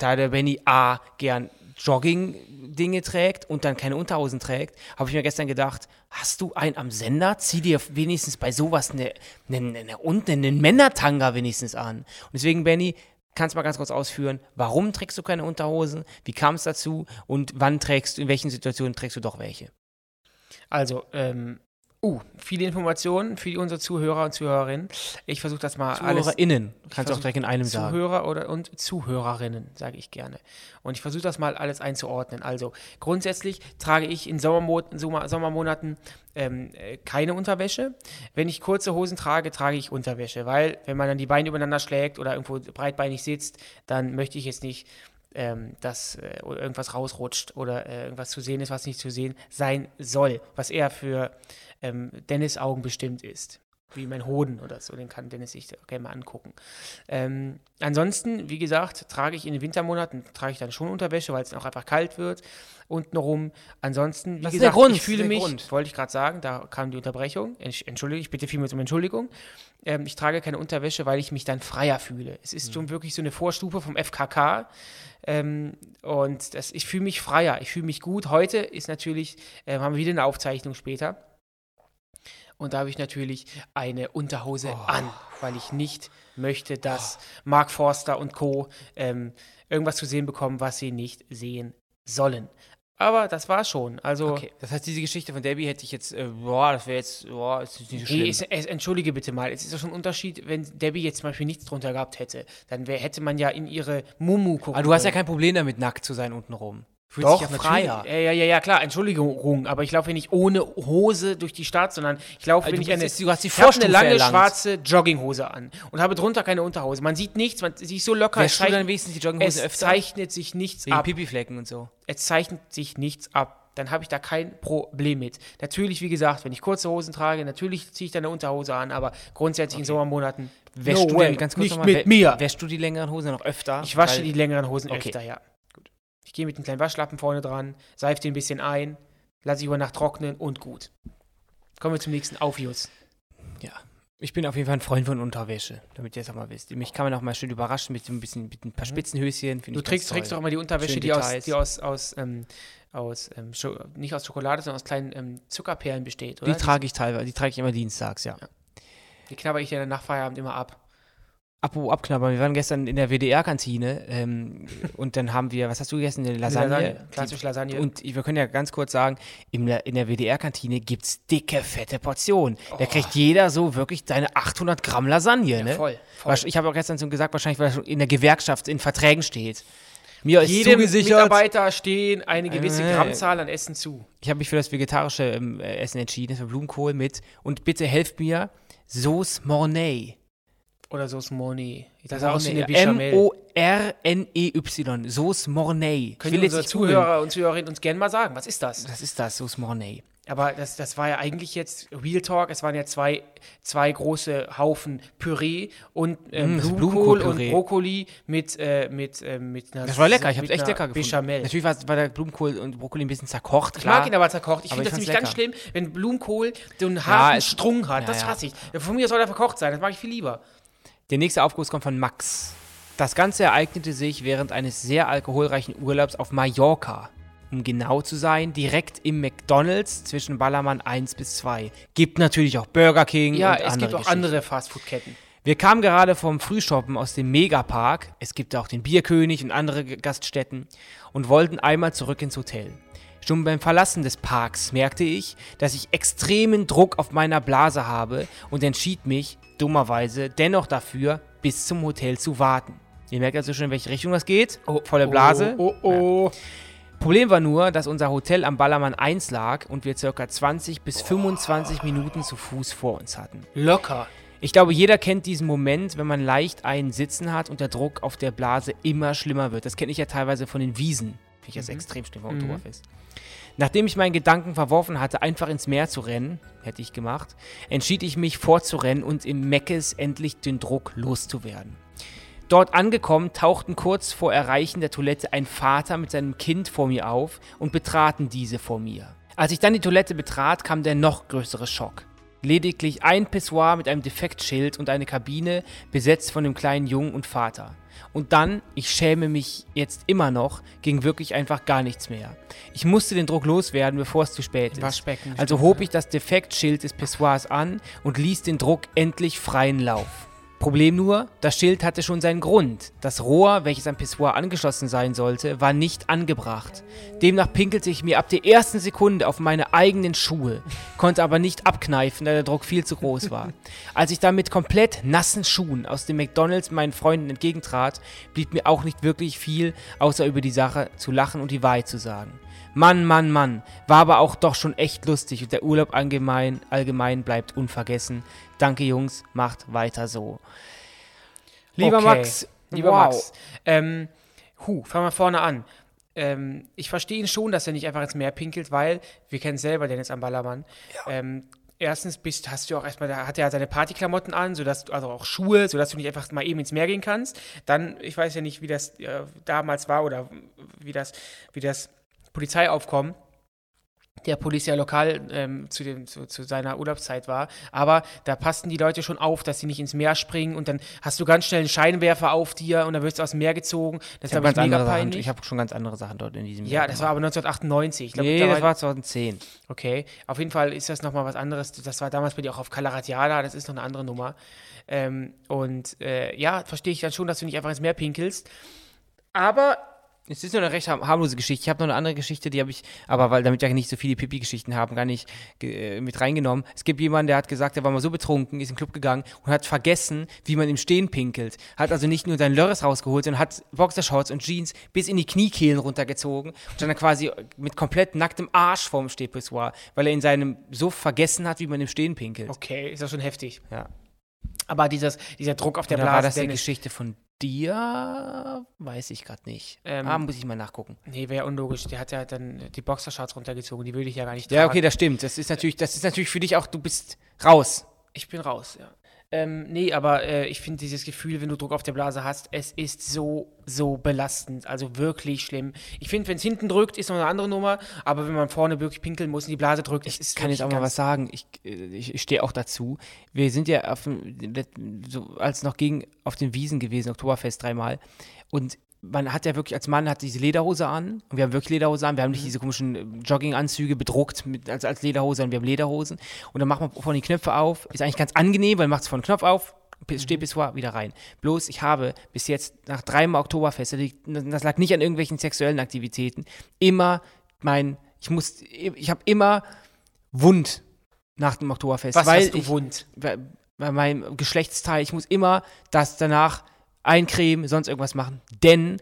Da der Benny A gern Jogging-Dinge trägt und dann keine Unterhosen trägt, habe ich mir gestern gedacht, hast du einen am Sender? Zieh dir wenigstens bei sowas eine, eine, eine, eine, einen Männertanga wenigstens an. Und deswegen, Benny, kannst du mal ganz kurz ausführen, warum trägst du keine Unterhosen? Wie kam es dazu? Und wann trägst du, in welchen Situationen trägst du doch welche? Also, ähm, Uh, viele Informationen für unsere Zuhörer und Zuhörerinnen. Ich versuche das mal ZuhörerInnen, alles. ZuhörerInnen, kannst du auch direkt in einem Zuhörer sagen. Zuhörer oder, und Zuhörerinnen, sage ich gerne. Und ich versuche das mal alles einzuordnen. Also, grundsätzlich trage ich in Sommermo Sommer Sommermonaten ähm, äh, keine Unterwäsche. Wenn ich kurze Hosen trage, trage ich Unterwäsche, weil, wenn man dann die Beine übereinander schlägt oder irgendwo breitbeinig sitzt, dann möchte ich jetzt nicht ähm, dass äh, irgendwas rausrutscht oder äh, irgendwas zu sehen ist, was nicht zu sehen sein soll, was eher für ähm, Dennis Augen bestimmt ist. Wie mein Hoden oder so, den kann Dennis sich gerne mal angucken. Ähm, ansonsten, wie gesagt, trage ich in den Wintermonaten, trage ich dann schon Unterwäsche, weil es auch einfach kalt wird untenrum. Ansonsten, wie das gesagt, Grund, ich fühle mich, Grund. wollte ich gerade sagen, da kam die Unterbrechung. Entschuldige, ich bitte vielmals um Entschuldigung. Ähm, ich trage keine Unterwäsche, weil ich mich dann freier fühle. Es ist mhm. schon wirklich so eine Vorstufe vom FKK. Ähm, und das, ich fühle mich freier, ich fühle mich gut. Heute ist natürlich, äh, haben wir wieder eine Aufzeichnung später. Und da habe ich natürlich eine Unterhose oh. an, weil ich nicht möchte, dass oh. Mark Forster und Co. Ähm, irgendwas zu sehen bekommen, was sie nicht sehen sollen. aber das war schon. Also, okay. Das heißt, diese Geschichte von Debbie hätte ich jetzt, äh, boah, das wäre jetzt, boah, ist nicht so schlimm. Nee, es, es, entschuldige bitte mal, es ist ja schon ein Unterschied, wenn Debbie jetzt zum Beispiel nichts drunter gehabt hätte, dann wär, hätte man ja in ihre Mumu gucken Aber du hast ja kein Problem damit, nackt zu sein untenrum. Fühlt Doch, sich ja freier. Ja, ja, ja, klar, Entschuldigung, aber ich laufe nicht ohne Hose durch die Stadt, sondern ich laufe, also wenn ich eine, du hast die ich eine lange erlangt. schwarze Jogginghose an und habe drunter keine Unterhose. Man sieht nichts, man sieht so locker. Wäschst du dann wenigstens die Jogginghose es öfter? zeichnet sich nichts Wegen ab. Pipiflecken und so. Es zeichnet sich nichts ab. Dann habe ich da kein Problem mit. Natürlich, wie gesagt, wenn ich kurze Hosen trage, natürlich ziehe ich dann eine Unterhose an, aber grundsätzlich okay. in Sommermonaten wäschst no du way, ganz kurz nicht mal, mit mir. Wäschst du die längeren Hosen noch öfter? Ich wasche die längeren Hosen okay. öfter, ja. Ich gehe mit einem kleinen Waschlappen vorne dran, seife den ein bisschen ein, lasse ich über Nacht trocknen und gut. Kommen wir zum nächsten Aufjus. Ja, ich bin auf jeden Fall ein Freund von Unterwäsche, damit ihr es auch mal wisst. Mich kann man auch mal schön überraschen mit, ein, bisschen, mit ein paar mhm. Spitzenhöschen. Du trägst, trägst doch immer die Unterwäsche, die aus, die aus, aus, ähm, aus ähm, nicht aus Schokolade, sondern aus kleinen ähm, Zuckerperlen besteht, oder? Die trage ich teilweise, die trage ich immer dienstags, ja. ja. Die knabber ich ja nach Feierabend immer ab. Apropos abknabbern, wir waren gestern in der WDR-Kantine ähm, und dann haben wir, was hast du gegessen? Eine Lasagne? Lasagne klassisch Lasagne. Und wir können ja ganz kurz sagen, in der, in der WDR-Kantine gibt es dicke, fette Portionen. Oh. Da kriegt jeder so wirklich seine 800 Gramm Lasagne. Ja, ne? voll, voll. Ich habe auch gestern so gesagt, wahrscheinlich, weil schon in der Gewerkschaft in Verträgen steht. Mir ist Jedem Mitarbeiter stehen eine gewisse äh, Grammzahl an Essen zu. Ich habe mich für das vegetarische ähm, Essen entschieden, für Blumenkohl mit. Und bitte helft mir, Sauce Mornay. Oder Sauce Mornay. Das ist auch eine M-O-R-N-E-Y. Sauce Mornay. Können unsere Zuhörer und Zuhörerinnen uns gerne mal sagen, was ist das? Was ist das, Sauce Mornay? Aber das, das war ja eigentlich jetzt Real Talk. Es waren ja zwei, zwei große Haufen Püree und ähm, mm, Blumenkohl und Brokkoli mit, äh, mit, äh, mit einer. Das war lecker, ich habe es echt lecker gefunden. Bechamel. Natürlich war, war, der Blumenkohl und Brokkoli ein bisschen zerkocht. Klar. Ich mag ihn aber zerkocht. Ich finde das nämlich ganz schlimm, wenn Blumenkohl so einen harten ja, Strung hat. Ja, das hasse ich. Von mir soll er verkocht sein. Das mag ich viel lieber. Der nächste Aufguss kommt von Max. Das Ganze ereignete sich während eines sehr alkoholreichen Urlaubs auf Mallorca. Um genau zu sein, direkt im McDonalds zwischen Ballermann 1 bis 2. Gibt natürlich auch Burger King ja, und es gibt auch andere Fastfood-Ketten. Wir kamen gerade vom Frühshoppen aus dem Megapark, es gibt auch den Bierkönig und andere Gaststätten, und wollten einmal zurück ins Hotel. Schon beim Verlassen des Parks merkte ich, dass ich extremen Druck auf meiner Blase habe und entschied mich, dummerweise dennoch dafür, bis zum Hotel zu warten. Ihr merkt also schon, in welche Richtung das geht. Oh, Volle Blase. Oh, oh, oh. Ja. Problem war nur, dass unser Hotel am Ballermann 1 lag und wir ca. 20 bis 25 Minuten zu Fuß vor uns hatten. Locker. Ich glaube, jeder kennt diesen Moment, wenn man leicht einen Sitzen hat und der Druck auf der Blase immer schlimmer wird. Das kenne ich ja teilweise von den Wiesen. Finde ich das mhm. extrem schlimm vom mhm. Oktoberfest. Nachdem ich meinen Gedanken verworfen hatte, einfach ins Meer zu rennen, hätte ich gemacht, entschied ich mich vorzurennen und im Meckes endlich den Druck loszuwerden. Dort angekommen, tauchten kurz vor Erreichen der Toilette ein Vater mit seinem Kind vor mir auf und betraten diese vor mir. Als ich dann die Toilette betrat, kam der noch größere Schock. Lediglich ein Pissoir mit einem Defektschild und eine Kabine besetzt von dem kleinen Jungen und Vater. Und dann, ich schäme mich jetzt immer noch, ging wirklich einfach gar nichts mehr. Ich musste den Druck loswerden, bevor es zu spät ist. Waschbecken. Also hob ich das Defektschild des Pissoirs an und ließ den Druck endlich freien Lauf. Problem nur, das Schild hatte schon seinen Grund. Das Rohr, welches am Pissoir angeschlossen sein sollte, war nicht angebracht. Demnach pinkelte ich mir ab der ersten Sekunde auf meine eigenen Schuhe, konnte aber nicht abkneifen, da der Druck viel zu groß war. Als ich dann mit komplett nassen Schuhen aus dem McDonalds meinen Freunden entgegentrat, blieb mir auch nicht wirklich viel, außer über die Sache zu lachen und die Wahrheit zu sagen. Mann, Mann, Mann. War aber auch doch schon echt lustig und der Urlaub allgemein, allgemein bleibt unvergessen. Danke, Jungs, macht weiter so. Lieber okay. Max, lieber wow. Max, ähm, hu, fangen wir vorne an. Ähm, ich verstehe ihn schon, dass er nicht einfach ins Meer pinkelt, weil wir kennen selber Dennis am Ballermann. Ja. Ähm, erstens bist, hast du auch erstmal, da hat er seine Partyklamotten an, sodass du, also auch Schuhe, sodass du nicht einfach mal eben ins Meer gehen kannst. Dann, ich weiß ja nicht, wie das äh, damals war oder wie das, wie das Polizeiaufkommen der Polizei lokal ähm, zu, dem, zu, zu, seiner Urlaubszeit war. Aber da passten die Leute schon auf, dass sie nicht ins Meer springen und dann hast du ganz schnell einen Scheinwerfer auf dir und dann wirst du aus dem Meer gezogen. Das ist aber mega peinlich. Sachen, ich habe schon ganz andere Sachen dort in diesem Jahr. Ja, das war aber 1998. Ich glaub, nee, das war 2010. Okay, auf jeden Fall ist das nochmal was anderes. Das war damals bei dir auch auf Calaratiada, das ist noch eine andere Nummer. Ähm, und äh, ja, verstehe ich dann schon, dass du nicht einfach ins Meer pinkelst. Aber Es ist nur eine recht harmlose Geschichte. Ich habe noch eine andere Geschichte, die habe ich, aber weil damit ja nicht so viele Pipi-Geschichten haben, gar nicht äh, mit reingenommen. Es gibt jemanden, der hat gesagt, der war mal so betrunken, ist in den Club gegangen und hat vergessen, wie man im Stehen pinkelt. Hat also nicht nur seinen Lörres rausgeholt, sondern hat Boxershorts und Jeans bis in die Kniekehlen runtergezogen und dann quasi mit komplett nacktem Arsch vorm Stehpissoir, weil er in seinem Suff vergessen hat, wie man im Stehen pinkelt. Okay, ist das schon heftig. Ja. Aber dieses, dieser Druck auf der Blase. war das eine Dennis- Geschichte von dir? Weiß ich gerade nicht. Ähm, ah, muss ich mal nachgucken. Nee, wäre unlogisch. Der hat ja dann die Boxershorts runtergezogen. Die würde ich ja gar nicht Ja, tragen. okay, das stimmt. Das ist natürlich, das ist natürlich für dich auch, du bist raus. Ich bin raus, ja. Ähm, nee, aber äh, ich finde dieses Gefühl, wenn du Druck auf der Blase hast, es ist so, so belastend. Also wirklich schlimm. Ich finde, wenn es hinten drückt, ist noch eine andere Nummer. Aber wenn man vorne wirklich pinkeln muss und die Blase drückt, es ist kann jetzt auch mal was sagen. Ich, äh, ich, ich stehe auch dazu. Wir sind ja auf so, als noch gegen auf den Wiesen gewesen, Oktoberfest dreimal. Und man hat ja wirklich, als Mann hat diese Lederhose an. Und wir haben wirklich Lederhose an. Wir haben nicht diese komischen äh, Jogginganzüge bedruckt mit, als, als Lederhose, sondern wir haben Lederhosen. Und dann macht man vorne die Knöpfe auf. Ist eigentlich ganz angenehm, weil man macht es vorne Knopf auf, bis- Stehpissoir wieder rein. Bloß, ich habe bis jetzt nach dreimal Oktoberfest, das liegt- das lag nicht an irgendwelchen sexuellen Aktivitäten, immer mein, ich muss, ich habe immer Wund nach dem Oktoberfest. Was weil hast du ich, wund? bei, bei meinem Geschlechtsteil, ich muss immer das danach eincremen, sonst irgendwas machen. Denn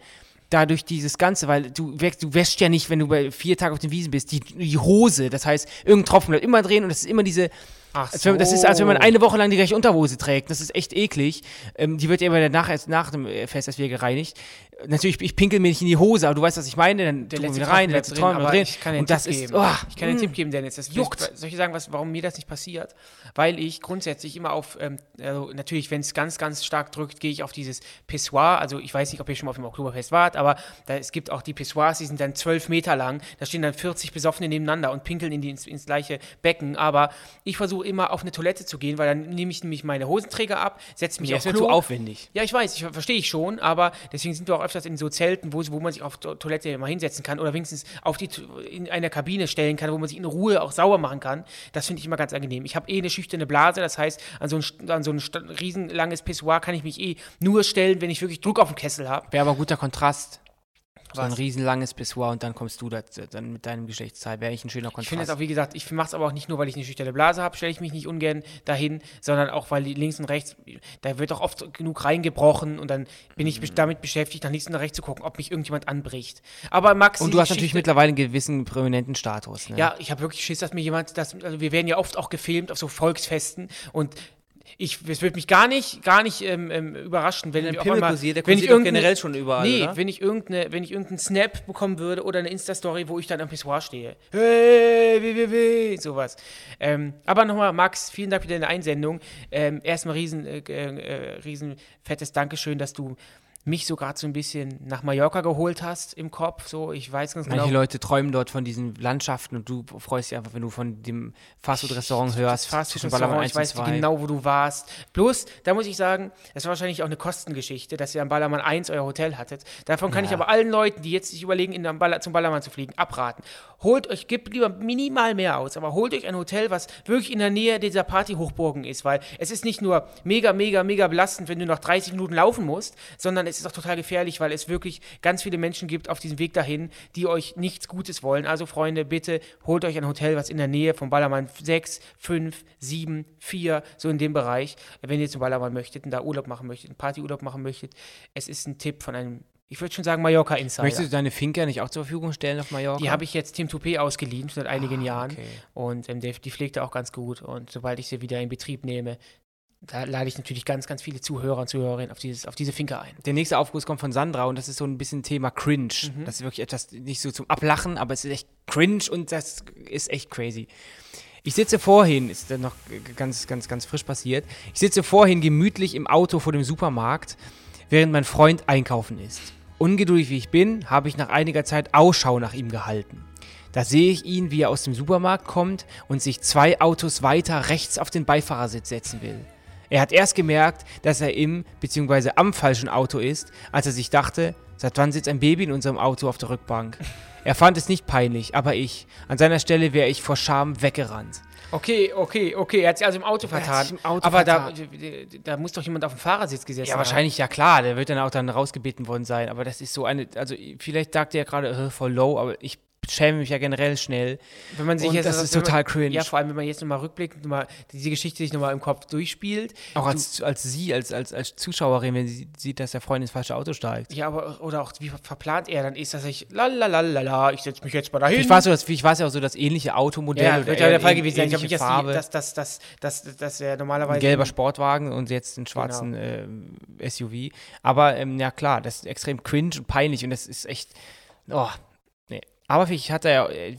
dadurch dieses Ganze, weil du, wäschst- du wäschst ja nicht, wenn du bei vier Tagen auf den Wiesen bist, die, die Hose, das heißt, irgendein Tropfen bleibt immer drehen und das ist immer diese, Ach wenn, das ist, als wenn man eine Woche lang die gleiche Unterhose trägt. Das ist echt eklig. Ähm, die wird ja immer danach, nach dem äh, Fest erst wieder gereinigt. Natürlich, ich pinkel mir nicht in die Hose, aber du weißt, was ich meine. Dann Der letzte rein, der letzte drin, bleibt drin. ich kann dir einen Tipp ist, geben. oh, ich kann dir einen mm. Tipp geben, Dennis. Das Juckt. Soll ich sagen, was, warum mir das nicht passiert? Weil ich grundsätzlich immer auf, ähm, also natürlich, wenn es ganz, ganz stark drückt, gehe ich auf dieses Pissoir. Also ich weiß nicht, ob ihr schon mal auf dem Oktoberfest wart, aber da, es gibt auch die Pissoirs, die sind dann zwölf Meter lang. Da stehen dann 40 Besoffene nebeneinander und pinkeln in die, ins, ins gleiche Becken. Aber ich versuche immer auf eine Toilette zu gehen, weil dann nehme ich nämlich meine Hosenträger ab, setze mich aufs es wird Klo. zu aufwendig. Ja, ich weiß, ich verstehe ich schon, aber deswegen sind wir auch öfters in so Zelten, wo, wo man sich auf to Toilette mal hinsetzen kann oder wenigstens auf die in einer Kabine stellen kann, wo man sich in Ruhe auch sauber machen kann. Das finde ich immer ganz angenehm. Ich habe eh eine schüchterne Blase, das heißt, an so ein, an so ein riesenlanges Pissoir kann ich mich eh nur stellen, wenn ich wirklich Druck auf dem Kessel habe. Wäre aber ein guter Kontrast. So ein riesenlanges Pissoir und dann kommst du da, dann mit deinem Geschlechtsteil. Wäre eigentlich ein schöner Kontrast. Ich finde es auch, wie gesagt, ich mache es aber auch nicht nur, weil ich eine schüchterne Blase habe, stelle ich mich nicht ungern dahin, sondern auch, weil links und rechts, da wird auch oft genug reingebrochen und dann bin ich Mhm. damit beschäftigt, nach links und nach rechts zu gucken, ob mich irgendjemand anbricht. Aber Max, und du hast natürlich mittlerweile einen gewissen prominenten Status. Ne? Ja, ich habe wirklich Schiss, dass mir jemand, das, also wir werden ja oft auch gefilmt auf so Volksfesten und ich, es würde mich gar nicht, gar nicht ähm, ähm, überraschen, wenn, Pimmel einmal- kursiert, der wenn ich generell schon überall, Nee, oder? wenn ich irgendeine, wenn ich irgendeinen Snap bekommen würde oder eine Insta-Story, wo ich dann am Pissoir stehe. Hey, wie, wie, sowas. Ähm, aber nochmal, Max, vielen Dank für deine Einsendung. Ähm, erstmal riesen, äh, äh, riesen fettes Dankeschön, dass du mich so gerade so ein bisschen nach Mallorca geholt hast im Kopf. So, ich weiß ganz genau. Manche Leute träumen dort von diesen Landschaften und du freust dich einfach, wenn du von dem Fastfood-Restaurant hörst. Fastfood-Restaurant, 1 ich weiß 2. genau, wo du warst. Bloß, da muss ich sagen, das war wahrscheinlich auch eine Kostengeschichte, dass ihr am Ballermann 1 euer Hotel hattet. Davon kann ich aber allen Leuten, die jetzt sich überlegen, in den Baller, zum Ballermann zu fliegen, abraten. Holt euch, gebt lieber minimal mehr aus, aber holt euch ein Hotel, was wirklich in der Nähe dieser Partyhochburgen ist, weil es ist nicht nur mega, mega, mega belastend, wenn du noch 30 Minuten laufen musst, sondern es ist auch total gefährlich, weil es wirklich ganz viele Menschen gibt auf diesem Weg dahin, die euch nichts Gutes wollen. Also Freunde, bitte holt euch ein Hotel, was in der Nähe vom Ballermann 6, 5, 7, 4, so in dem Bereich, wenn ihr zum Ballermann möchtet und da Urlaub machen möchtet, einen Partyurlaub machen möchtet. Es ist ein Tipp von einem, ich würde schon sagen, Mallorca Insider. Möchtest du deine Finker nicht auch zur Verfügung stellen auf Mallorca? Die habe ich jetzt Tim Toupé ausgeliehen seit einigen Ah, Jahren. okay. Und ähm, der, die pflegt er auch ganz gut. Und sobald ich sie wieder in Betrieb nehme, da lade ich natürlich ganz, ganz viele Zuhörer und Zuhörerinnen auf, dieses, auf diese Finke ein. Der nächste Aufguss kommt von Sandra und das ist so ein bisschen Thema Cringe. Mhm. Das ist wirklich etwas nicht so zum Ablachen, aber es ist echt cringe und das ist echt crazy. Ich sitze vorhin, ist dann noch ganz, ganz, ganz frisch passiert. Ich sitze vorhin gemütlich im Auto vor dem Supermarkt, während mein Freund einkaufen ist. Ungeduldig wie ich bin, habe ich nach einiger Zeit Ausschau nach ihm gehalten. Da sehe ich ihn, wie er aus dem Supermarkt kommt und sich zwei Autos weiter rechts auf den Beifahrersitz setzen will. Er hat erst gemerkt, dass er im bzw. am falschen Auto ist, als er sich dachte, Seit wann sitzt ein Baby in unserem Auto auf der Rückbank? Er fand es nicht peinlich, aber ich. An seiner Stelle wäre ich vor Scham weggerannt. Okay, okay, okay. Er hat sich also im Auto vertan. Im Auto aber vertan. Da, da muss doch jemand auf dem Fahrersitz gesessen Ja, wahrscheinlich, ja klar. Der wird dann auch dann rausgebeten worden sein. Aber das ist so eine, also vielleicht sagt er gerade äh, voll low, aber ich schäme mich ja generell schnell. Wenn man sich und jetzt das ist total cringe. Ja, vor allem wenn man jetzt nochmal rückblickt, noch mal, diese Geschichte sich nochmal im Kopf durchspielt. Auch als, als sie, als, als, als Zuschauerin, wenn sie sieht, dass der Freund ins falsche Auto steigt. Ja, aber oder auch wie verplant er dann ist, dass ich lalalala, ich setze mich jetzt mal dahin. Ich weiß, so, ich weiß ja auch so das ähnliche Automodell. Ja, wird ja der Fall gewesen sein. Ich habe mich Farbe. jetzt dass, dass, dass, dass, dass er normalerweise. Ein gelber Sportwagen und jetzt einen schwarzen genau. äh, SUV. Aber ähm, ja klar, das ist extrem cringe und peinlich und das ist echt. Oh, aber vielleicht hatte er, äh,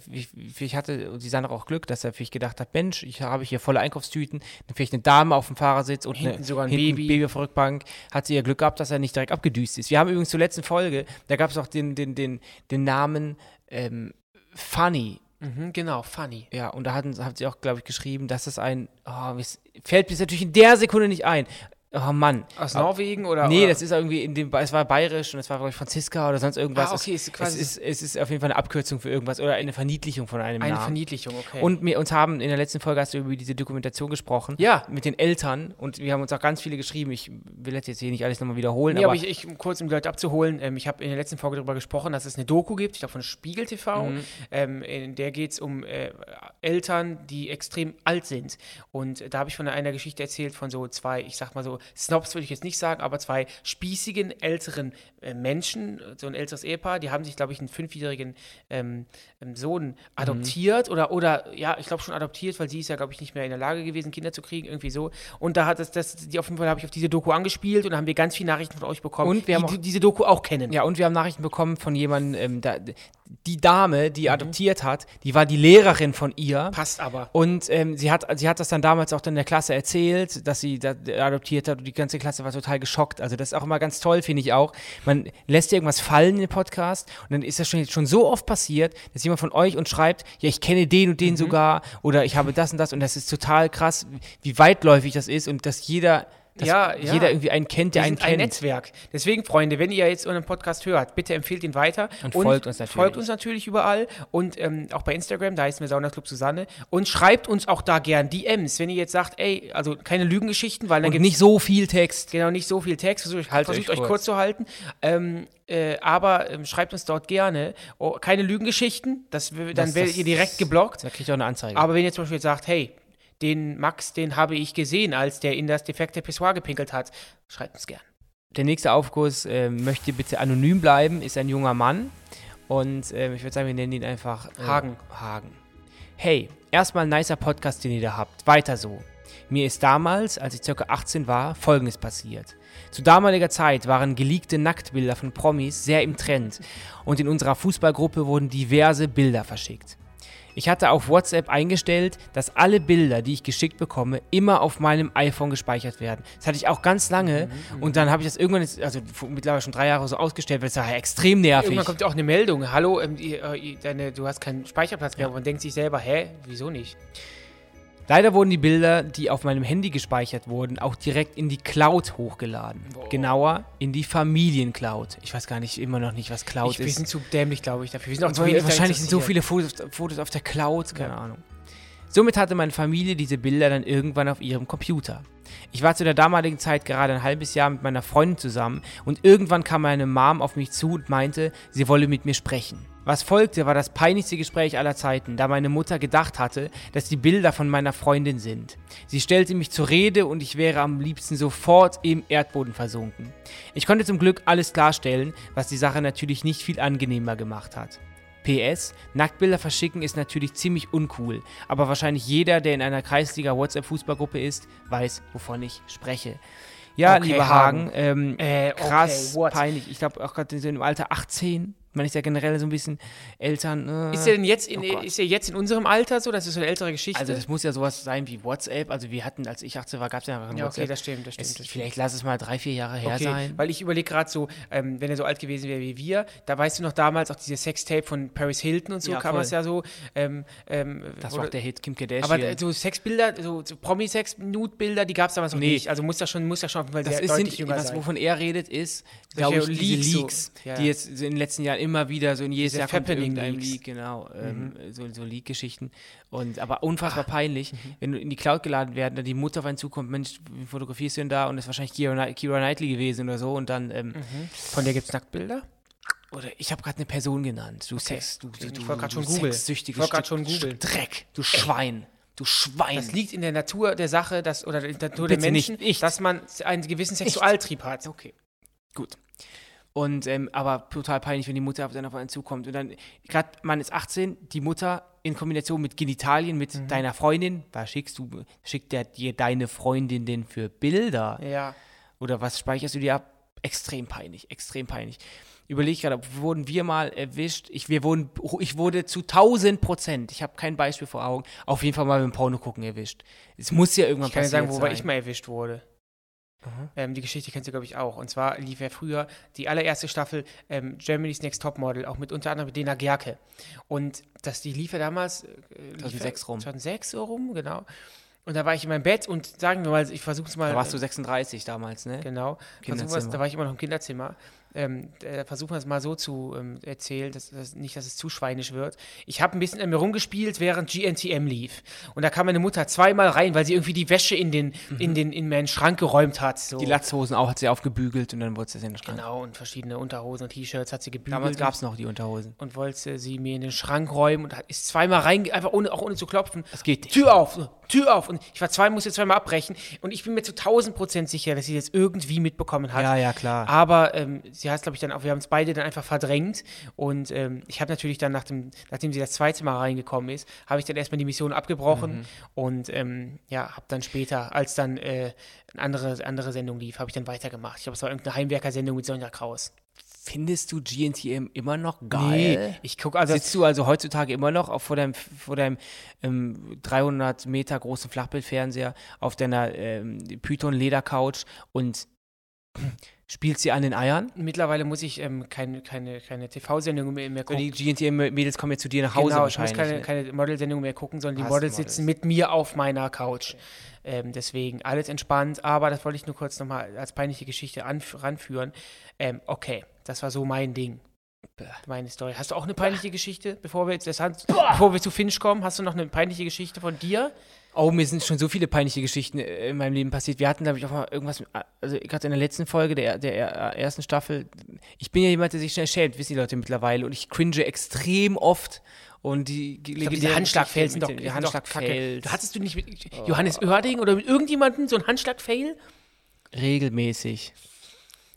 vielleicht hatte die Sandra auch Glück, dass er vielleicht gedacht hat, Mensch, ich habe hier volle Einkaufstüten, dann vielleicht eine Dame auf dem Fahrersitz und hinten eine, sogar ein Baby. Baby auf der Rückbank. Hat sie ihr Glück gehabt, dass er nicht direkt abgedüst ist. Wir haben übrigens zur letzten Folge, da gab es auch den, den, den, den Namen ähm, Funny. Mhm, genau, Funny. Ja, und da hatten, hat sie auch, glaube ich, geschrieben, dass das ein, oh, fällt mir natürlich in der Sekunde nicht ein. Oh Mann. Aus Norwegen oder? Nee, oder? das ist irgendwie in dem, es war bayerisch und es war, glaube ich, Franziska oder sonst irgendwas. Ah, okay, ist quasi. Es ist, es ist auf jeden Fall eine Abkürzung für irgendwas oder eine Verniedlichung von einem eine Namen. Eine Verniedlichung, okay. Und wir uns haben in der letzten Folge hast du über diese Dokumentation gesprochen. Ja. Mit den Eltern und wir haben uns auch ganz viele geschrieben. Ich will jetzt hier nicht alles nochmal wiederholen. Nee, aber, aber ich, ich, kurz um die Leute abzuholen, ähm, ich habe in der letzten Folge darüber gesprochen, dass es eine Doku gibt, ich glaube von Spiegel TV. Mhm. Ähm, in der geht es um äh, Eltern, die extrem alt sind. Und da habe ich von einer Geschichte erzählt von so zwei, ich sag mal so, Snobs würde ich jetzt nicht sagen, aber zwei spießigen älteren äh, Menschen, so ein älteres Ehepaar, die haben sich, glaube ich, einen fünfjährigen ähm, ähm Sohn adoptiert mhm. oder, oder ja, ich glaube schon adoptiert, weil sie ist ja, glaube ich, nicht mehr in der Lage gewesen, Kinder zu kriegen, irgendwie so. Und da hat es das, die auf jeden Fall habe ich auf diese Doku angespielt und da haben wir ganz viele Nachrichten von euch bekommen, und wir die, haben auch, diese Doku auch kennen. Ja, und wir haben Nachrichten bekommen von jemandem, ähm, da, die Dame, die mhm. adoptiert hat, die war die Lehrerin von ihr. Passt aber. Und ähm, sie, hat, sie hat das dann damals auch in der Klasse erzählt, dass sie da adoptiert und die ganze Klasse war total geschockt. Also das ist auch immer ganz toll, finde ich auch. Man lässt irgendwas fallen in den Podcast und dann ist das schon, schon so oft passiert, dass jemand von euch uns schreibt, ja, ich kenne den und den mhm. sogar oder ich habe das und das und das ist total krass, wie weitläufig das ist und dass jeder dass ja, ja. jeder irgendwie einen kennt, der Wir einen kennt. ein Netzwerk. Deswegen, Freunde, wenn ihr jetzt unseren Podcast hört, bitte empfehlt ihn weiter. Und, und folgt uns natürlich. Folgt uns natürlich überall und ähm, auch bei Instagram, da heißt mir Sauna Club Susanne. Und schreibt uns auch da gern DMs, wenn ihr jetzt sagt, ey, also keine Lügengeschichten, weil dann gibt nicht so viel Text. Genau, nicht so viel Text. Versucht, halt versucht euch, kurz. kurz zu halten. Ähm, äh, aber ähm, schreibt uns dort gerne. Oh, keine Lügengeschichten, das, dann das, werdet ihr direkt geblockt. Da kriegt ihr auch eine Anzeige. Aber wenn ihr zum Beispiel sagt, hey, den Max, den habe ich gesehen, als der in das defekte Pissoir gepinkelt hat. Schreibt uns gern. Der nächste Aufguss äh, möchte bitte anonym bleiben, ist ein junger Mann. Und äh, ich würde sagen, wir nennen ihn einfach äh, Hagen. Hagen. Hey, erstmal ein nicer Podcast, den ihr da habt. Weiter so. Mir ist damals, als ich ca. 18 war, Folgendes passiert. Zu damaliger Zeit waren geleakte Nacktbilder von Promis sehr im Trend und in unserer Fußballgruppe wurden diverse Bilder verschickt. Ich hatte auf WhatsApp eingestellt, dass alle Bilder, die ich geschickt bekomme, immer auf meinem iPhone gespeichert werden. Das hatte ich auch ganz lange mhm, mhm. und dann habe ich das irgendwann, jetzt, also mittlerweile schon drei Jahre so ausgestellt, weil es war ja extrem nervig. Irgendwann kommt auch eine Meldung, hallo, ähm, äh, deine, du hast keinen Speicherplatz mehr. Ja. Und man denkt sich selber, hä, wieso nicht? Leider wurden die Bilder, die auf meinem Handy gespeichert wurden, auch direkt in die Cloud hochgeladen. Boah. Genauer in die Familiencloud. Ich weiß gar nicht immer noch nicht, was Cloud ich, ist. Wir sind zu dämlich, glaube ich, dafür. Wir sind auch zu wenig Wahrscheinlich sind so viele Fotos, Fotos auf der Cloud, keine ja. Ahnung. Somit hatte meine Familie diese Bilder dann irgendwann auf ihrem Computer. Ich war zu der damaligen Zeit gerade ein halbes Jahr mit meiner Freundin zusammen und irgendwann kam meine Mom auf mich zu und meinte, sie wolle mit mir sprechen. Was folgte, war das peinlichste Gespräch aller Zeiten, da meine Mutter gedacht hatte, dass die Bilder von meiner Freundin sind. Sie stellte mich zur Rede und ich wäre am liebsten sofort im Erdboden versunken. Ich konnte zum Glück alles klarstellen, was die Sache natürlich nicht viel angenehmer gemacht hat. PS, Nacktbilder verschicken ist natürlich ziemlich uncool, aber wahrscheinlich jeder, der in einer Kreisliga WhatsApp-Fußballgruppe ist, weiß, wovon ich spreche. Ja, okay, lieber Hagen, Hagen ähm, äh, okay, krass, what? peinlich. Ich glaube auch gerade im Alter 18 Man ist ja generell so ein bisschen Eltern. Äh, ist er denn jetzt in, oh ist er jetzt in unserem Alter so? Das ist so eine ältere Geschichte. Also das muss ja sowas sein wie WhatsApp. Also wir hatten, als ich 18 war, gab es ja einfach ein ja, WhatsApp. Okay, das stimmt, das stimmt. Es, das vielleicht lass es mal drei, vier Jahre her okay, sein. Weil ich überlege gerade so, ähm, wenn er so alt gewesen wäre wie wir, da weißt du noch damals auch diese Sextape von Paris Hilton und so, ja, kam es ja so. Ähm, ähm, das war auch der Hit Kim Kardashian. Aber so Sexbilder, so, so Promi-Sex-Nude-Bilder, die gab es damals noch nee. nicht. Also muss das schon, muss das schon weil das ist, deutlich sind, jünger was, sein. Wovon er redet, ist, glaube ich, Leaks, diese Leaks, so, ja. die jetzt in den letzten Jahren immer wieder so in jedes Jahr kommt irgendein Leak, genau, ähm, mhm. so, so Leak-Geschichten. Und aber unfassbar ah. peinlich, mhm. wenn du in die Cloud geladen werden, dann die Mutter auf einen zukommt, Mensch, wie fotografierst du denn da? Und das ist wahrscheinlich Kira, Kira Knightley gewesen oder so. Und dann. Ähm, mhm. Von der gibt es Nacktbilder? Oder ich habe gerade eine Person genannt. Du okay. Sex, du, du, ich wollte gerade schon googeln. Sexsüchtiges ich schon googeln. Dreck, du Schwein. Du Schwein. Das liegt in der Natur der Sache, dass, oder in der Natur Bitte der Menschen, nicht. dass man einen gewissen Sexualtrieb hat. Okay. Gut. Und ähm, aber total peinlich, wenn die Mutter auf einen zukommt. Und dann, gerade man ist 18, die Mutter in Kombination mit Genitalien, mit mhm. deiner Freundin, was schickst du, schickt der dir deine Freundin denn für Bilder? Ja. Oder was speicherst du dir ab? Extrem peinlich, extrem peinlich. Überlege gerade, wurden wir mal erwischt? Ich, wir wurden, ich wurde zu 1000 Prozent, ich habe kein Beispiel vor Augen, auf jeden Fall mal beim Porno gucken erwischt. Es muss ja irgendwann ich kann passieren. Ich kann sagen, wobei ich mal erwischt wurde. Ähm, die Geschichte kennst du, glaube ich, auch. Und zwar lief ja früher die allererste Staffel ähm, Germany's Next Topmodel, auch mit unter anderem mit Dena Gerke. Und das, die lief ja damals. Äh, 2006 rum. 2006 so rum, genau. Und da war ich in meinem Bett und sagen wir mal, ich versuche es mal. Da warst du 36 damals, ne? Genau. Was, da war ich immer noch im Kinderzimmer ähm, äh, versuchen wir es mal so zu ähm, erzählen, dass, dass, nicht, dass es zu schweinisch wird. Ich habe ein bisschen an mir rumgespielt, während GNTM lief. Und da kam meine Mutter zweimal rein, weil sie irgendwie die Wäsche in den, mhm. in den, in meinen Schrank geräumt hat. So. Die Latzhosen auch hat sie aufgebügelt und dann wollte sie in den Schrank. Genau, und verschiedene Unterhosen und T-Shirts hat sie gebügelt. Damals gab es noch die Unterhosen. Und wollte sie mir in den Schrank räumen und ist zweimal rein, einfach ohne, auch ohne zu klopfen. Das geht nicht. Tür auf, Tür auf. Und ich war zwei, musste zweimal abbrechen. Und ich bin mir zu 1000 Prozent sicher, dass sie das irgendwie mitbekommen hat. Ja, ja, klar. Aber ähm, sie hat, glaube ich, dann auch, wir haben es beide dann einfach verdrängt. Und ähm, ich habe natürlich dann, nach dem, nachdem sie das zweite Mal reingekommen ist, habe ich dann erstmal die Mission abgebrochen. Mhm. Und ähm, ja, habe dann später, als dann äh, eine andere, andere Sendung lief, habe ich dann weitergemacht. Ich glaube, es war irgendeine Heimwerker-Sendung mit Sonja Kraus. Findest du GNTM immer noch geil? Nee, ich gucke also. Sitzt du also heutzutage immer noch auf, vor deinem, vor deinem ähm, 300 Meter großen Flachbildfernseher auf deiner ähm, Python-Ledercouch und spielst sie an den Eiern? Mittlerweile muss ich ähm, keine, keine, keine TV-Sendungen mehr, mehr, gucken. Die GNTM-Mädels kommen jetzt zu dir nach Hause genau, wahrscheinlich. ich muss keine, keine Modelsendungen mehr gucken, sondern die Models, Models, sitzen mit mir auf meiner Couch. Okay. Ähm, deswegen alles entspannt, aber das wollte ich nur kurz nochmal als peinliche Geschichte ranführen. Ähm, okay, das war so mein Ding. Meine Story. Hast du auch eine peinliche Geschichte, bevor wir jetzt das Hand, bevor wir zu Finch kommen? Hast du noch eine peinliche Geschichte von dir? Oh, mir sind schon so viele peinliche Geschichten äh, in meinem Leben passiert. Wir hatten, glaube ich, auch mal irgendwas, also gerade in der letzten Folge der, der ersten Staffel. Ich bin ja jemand, der sich schnell schämt, wissen die Leute mittlerweile. Und ich cringe extrem oft. Und die, diese Handschlagfails sind doch, die Handschlagfails. Hattest du nicht mit Johannes Oerding oder mit irgendjemandem so einen Handschlagfail? Regelmäßig.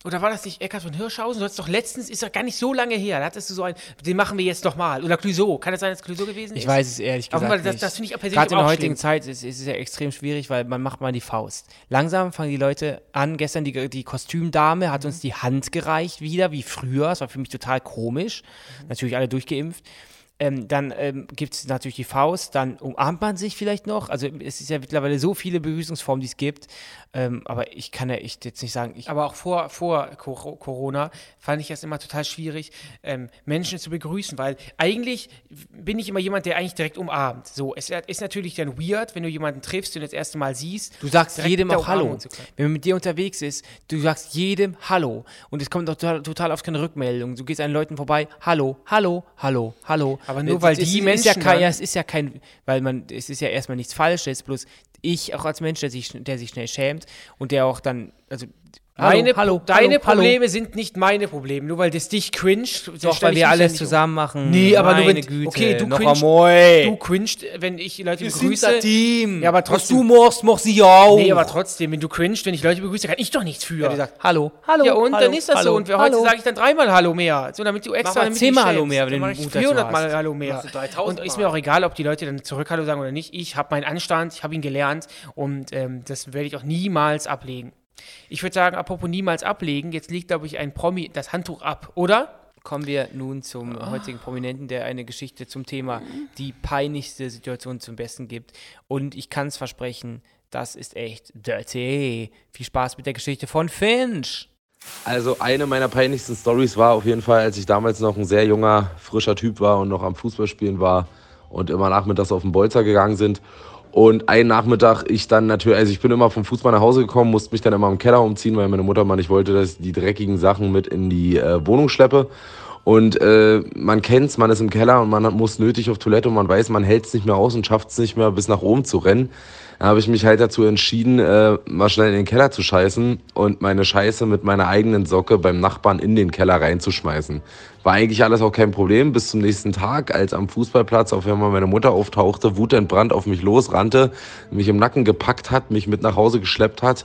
Oder war das nicht Eckhard von Hirschhausen? Du hast doch letztens, ist doch gar nicht so lange her, da hattest du so ein, den machen wir jetzt doch mal. Oder Clouseau. Kann das sein, dass Clouseau gewesen ist? Ich weiß es ehrlich gesagt Aber das, das finde ich persönlich Gerade in der heutigen schlimm. Zeit ist, ist, es ja extrem schwierig, weil man macht mal die Faust. Langsam fangen die Leute an. Gestern die, die Kostümdame hat mhm. uns die Hand gereicht wieder, wie früher. Das war für mich total komisch. Mhm. Natürlich alle durchgeimpft. Ähm, dann ähm, gibt es natürlich die Faust, dann umarmt man sich vielleicht noch. Also es ist ja mittlerweile so viele Begrüßungsformen, die es gibt. Ähm, aber ich kann ja ich jetzt nicht sagen. aber auch vor, vor Corona fand ich das immer total schwierig, ähm, Menschen zu begrüßen, weil eigentlich bin ich immer jemand, der eigentlich direkt umarmt. So, es ist natürlich dann weird, wenn du jemanden triffst und das erste Mal siehst. Du sagst jedem auch Hallo. Wenn man mit dir unterwegs ist, du sagst jedem Hallo. Und es kommt auch total, total auf keine Rückmeldung. Du gehst an Leuten vorbei, Hallo, Hallo, Hallo, Hallo. Aber nur weil die Menschen. Ist ja, kein, ja, es ist ja kein, weil man, es ist ja erstmal nichts Falsches, bloß ich auch als Mensch, der sich, der sich schnell schämt und der auch dann, also meine, hallo, deine hallo, Probleme hallo. sind nicht meine Probleme, nur weil das dich cringe. Doch, weil wir alles zusammen machen. Nee, aber nur wenn, Güte, okay, du cringe, du cringe, wenn ich Leute wir begrüße. Sind Team. Ja, aber trotzdem. Was du machst, mach sie auch. Nee, aber trotzdem, wenn du cringe, wenn ich Leute begrüße, kann ich doch nichts für. Ja, die sagt, hallo, hallo. Ja, und hallo, dann ist das hallo, so. Und heute sage ich dann dreimal Hallo mehr. So, damit du extra. Mach zehnmal Hallo mehr, wenn du 400 Mal Hallo mehr. Und ist mir auch egal, ob die Leute dann zurück Hallo sagen oder nicht. Ich habe meinen Anstand, ich habe ihn gelernt und ähm, das werde ich auch niemals ablegen. Ich würde sagen, apropos niemals ablegen, jetzt liegt, glaube ich, ein Promi das Handtuch ab, oder? Kommen wir nun zum oh. heutigen Prominenten, der eine Geschichte zum Thema die peinlichste Situation zum Besten gibt. Und ich kann es versprechen, das ist echt dirty. Viel Spaß mit der Geschichte von Finch. Also eine meiner peinlichsten Stories war auf jeden Fall, als ich damals noch ein sehr junger, frischer Typ war und noch am Fußballspielen war und immer nachmittags auf den Bolzer gegangen sind. Und einen Nachmittag ich dann natürlich, also ich bin immer vom Fußball nach Hause gekommen, musste mich dann immer im Keller umziehen, weil meine Mutter mal nicht wollte, dass ich die dreckigen Sachen mit in die äh, Wohnung schleppe. Und äh, man kennt's, man ist im Keller und man muss nötig auf Toilette und man weiß, man hält's nicht mehr aus und schafft's nicht mehr bis nach oben zu rennen. Habe ich mich halt dazu entschieden, äh, mal schnell in den Keller zu scheißen und meine Scheiße mit meiner eigenen Socke beim Nachbarn in den Keller reinzuschmeißen. War eigentlich alles auch kein Problem bis zum nächsten Tag, als am Fußballplatz auf einmal meine Mutter auftauchte, wutentbrannt auf mich losrannte, mich im Nacken gepackt hat, mich mit nach Hause geschleppt hat,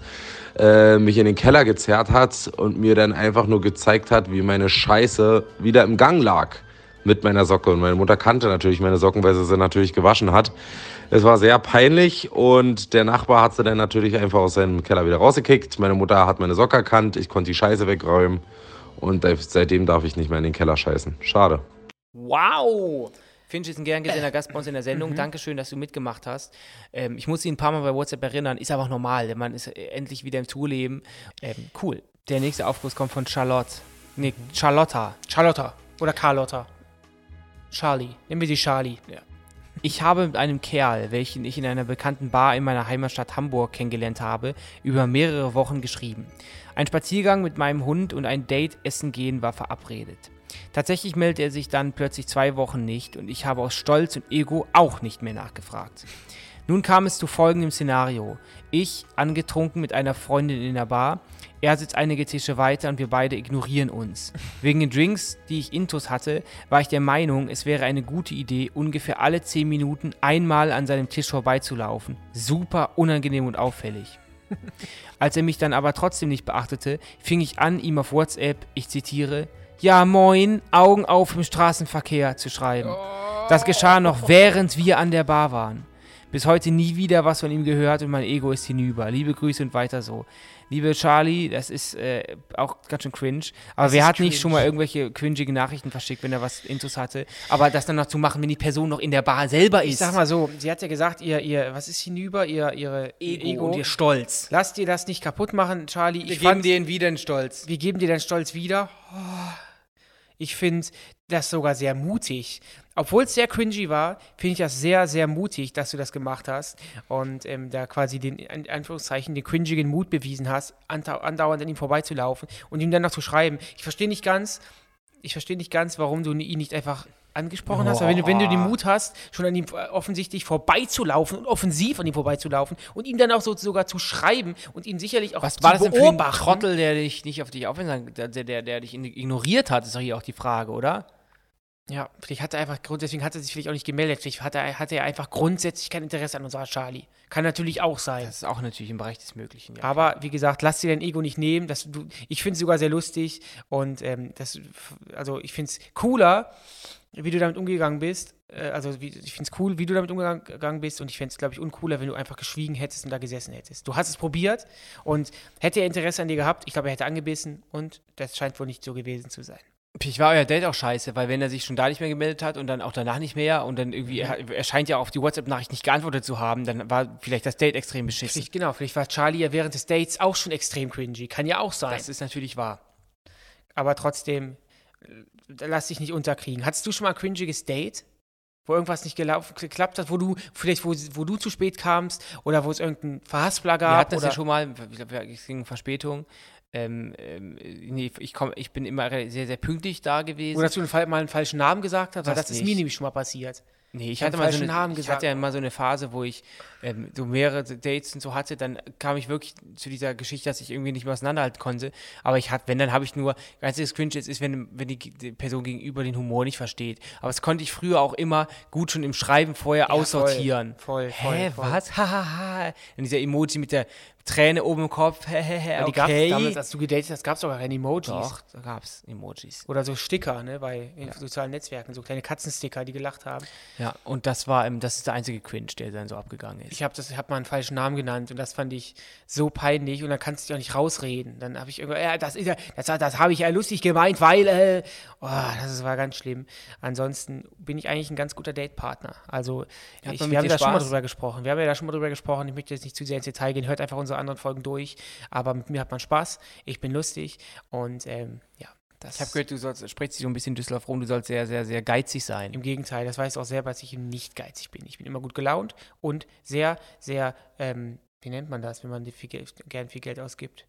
äh, mich in den Keller gezerrt hat und mir dann einfach nur gezeigt hat, wie meine Scheiße wieder im Gang lag mit meiner Socke. Und meine Mutter kannte natürlich meine Socken, weil sie sie natürlich gewaschen hat. Es war sehr peinlich und der Nachbar hat sie dann natürlich einfach aus seinem Keller wieder rausgekickt. Meine Mutter hat meine Socke erkannt, ich konnte die Scheiße wegräumen und seitdem darf ich nicht mehr in den Keller scheißen. Schade. Wow! Finch ist ein gern gesehener Gast bei uns in der Sendung. Mhm. Dankeschön, dass du mitgemacht hast. Ähm, ich muss ihn ein paar Mal bei WhatsApp erinnern. Ist einfach normal. Der Mann ist endlich wieder im Tourleben. Ähm, cool. Der nächste Aufguss kommt von Charlotte. Nee, Charlotta. Charlotta. Oder Carlotta. Charlie. Nehmen wir die Charlie. Ja. Ich habe mit einem Kerl, welchen ich in einer bekannten Bar in meiner Heimatstadt Hamburg kennengelernt habe, über mehrere Wochen geschrieben. Ein Spaziergang mit meinem Hund und ein Date essen gehen war verabredet. Tatsächlich meldete er sich dann plötzlich zwei Wochen nicht und ich habe aus Stolz und Ego auch nicht mehr nachgefragt. Nun kam es zu folgendem Szenario. Ich, angetrunken mit einer Freundin in der Bar, er sitzt einige Tische weiter und wir beide ignorieren uns. Wegen den Drinks, die ich intus hatte, war ich der Meinung, es wäre eine gute Idee, ungefähr alle 10 Minuten einmal an seinem Tisch vorbeizulaufen. Super unangenehm und auffällig. (laughs) Als er mich dann aber trotzdem nicht beachtete, fing ich an, ihm auf WhatsApp, ich zitiere, Ja moin, Augen auf im Straßenverkehr zu schreiben. Das geschah noch während wir an der Bar waren. Bis heute nie wieder was von ihm gehört und mein Ego ist hinüber. Liebe Grüße und weiter so. Liebe Charlie, das ist äh, auch ganz schön cringe. Aber das wer hat cringe. nicht schon mal irgendwelche cringige Nachrichten verschickt, wenn er was Intus hatte? Aber das dann noch zu machen, wenn die Person noch in der Bar selber ist. Ich sag mal so, sie hat ja gesagt, ihr, ihr was ist hinüber? Ihr, ihre Ego, Ego und ihr Stolz. Lasst ihr das nicht kaputt machen, Charlie. Wir ich geben dir wieder den Stolz. Wir geben dir den Stolz wieder. Oh. Ich finde das sogar sehr mutig. Obwohl es sehr cringy war, finde ich das sehr, sehr mutig, dass du das gemacht hast und ähm, da quasi den, in Anführungszeichen, den cringigen Mut bewiesen hast, andauernd an ihm vorbeizulaufen und ihm dann noch zu schreiben. Ich verstehe nicht ganz, ich verstehe nicht ganz, warum du ihn nicht einfach angesprochen oh. hast, weil wenn du, wenn du den Mut hast, schon an ihm offensichtlich vorbeizulaufen und offensiv an ihm vorbeizulaufen und ihm dann auch so sogar zu schreiben und ihn sicherlich auch Was zu war das denn für ein Trottel, der dich nicht auf dich aufmerksam, der, der, der dich ignoriert hat, ist doch hier auch die Frage, oder? Ja, vielleicht hat er einfach, deswegen hat er sich vielleicht auch nicht gemeldet. Vielleicht hat er, hat er einfach grundsätzlich kein Interesse an unserer Charlie. Kann natürlich auch sein. Das ist auch natürlich im Bereich des Möglichen. Ja. Aber wie gesagt, lass dir dein Ego nicht nehmen. Das, du, ich finde es sogar sehr lustig und ähm, das, also ich finde es cooler, wie du damit umgegangen bist. Äh, also wie, ich finde es cool, wie du damit umgegangen bist und ich fände es, glaube ich, uncooler, wenn du einfach geschwiegen hättest und da gesessen hättest. Du hast es probiert und hätte er Interesse an dir gehabt, ich glaube, er hätte angebissen und das scheint wohl nicht so gewesen zu sein. Ich war euer Date auch scheiße, weil wenn er sich schon da nicht mehr gemeldet hat und dann auch danach nicht mehr und dann irgendwie, er, er scheint ja auf die WhatsApp-Nachricht nicht geantwortet zu haben, dann war vielleicht das Date extrem beschissen. Vielleicht, genau, vielleicht war Charlie ja während des Dates auch schon extrem cringy. Kann ja auch sein. Das ist natürlich wahr. Aber trotzdem, äh, lass dich nicht unterkriegen. Hattest du schon mal ein cringiges Date? Wo irgendwas nicht gelaufen, geklappt hat, wo du, vielleicht wo, wo du zu spät kamst oder wo es irgendeinen Verhaspler gab? Wir hatten das ja schon mal, es ging Verspätung ähm, ähm, nee, ich, komm, ich bin immer sehr, sehr pünktlich da gewesen. Oder dass du mal einen falschen Namen gesagt hast, das, das ist mir nämlich schon mal passiert. Nee, ich, hatte mal so eine, Namen ich hatte ja mal so eine Phase, wo ich ähm, so mehrere Dates und so hatte, dann kam ich wirklich zu dieser Geschichte, dass ich irgendwie nicht mehr auseinanderhalten konnte. Aber ich hatte, wenn, dann habe ich nur, ganz cringe jetzt ist, wenn, wenn die, die, Person gegenüber den Humor nicht versteht. Aber das konnte ich früher auch immer gut schon im Schreiben vorher ja, aussortieren. Voll, voll, Hä, voll. was? (laughs) Hahaha. Und dieser Emoji mit der Träne oben im Kopf, hehehe, okay. damals, als du gedatet hast, gab es doch gar keine Emojis. Doch, da gab es Emojis. Oder so Sticker, ne, bei ja. sozialen Netzwerken, so kleine Katzensticker, die gelacht haben. Ja, und das war, das ist der einzige Cringe, der dann so abgegangen ist. Ich habe hab mal einen falschen Namen genannt und das fand ich so peinlich und dann kannst du dich auch nicht rausreden. Dann habe ich irgendwie, ja, das ist ja, das, das habe ich ja lustig gemeint, weil, äh, oh, das war ganz schlimm. Ansonsten bin ich eigentlich ein ganz guter Datepartner. Also, ich, wir haben da schon mal drüber gesprochen. Wir haben ja da schon mal drüber gesprochen. Ich möchte jetzt nicht zu sehr ins Detail gehen. Hört einfach unsere anderen Folgen durch. Aber mit mir hat man Spaß. Ich bin lustig und ähm, ja. Das ich habe gehört, du sollst, sprichst dich so ein bisschen Düsseldorf rum, du sollst sehr, sehr, sehr geizig sein. Im Gegenteil, das weißt du auch selber, dass ich eben nicht geizig bin. Ich bin immer gut gelaunt und sehr, sehr, ähm, wie nennt man das, wenn man viel Geld, gern viel Geld ausgibt?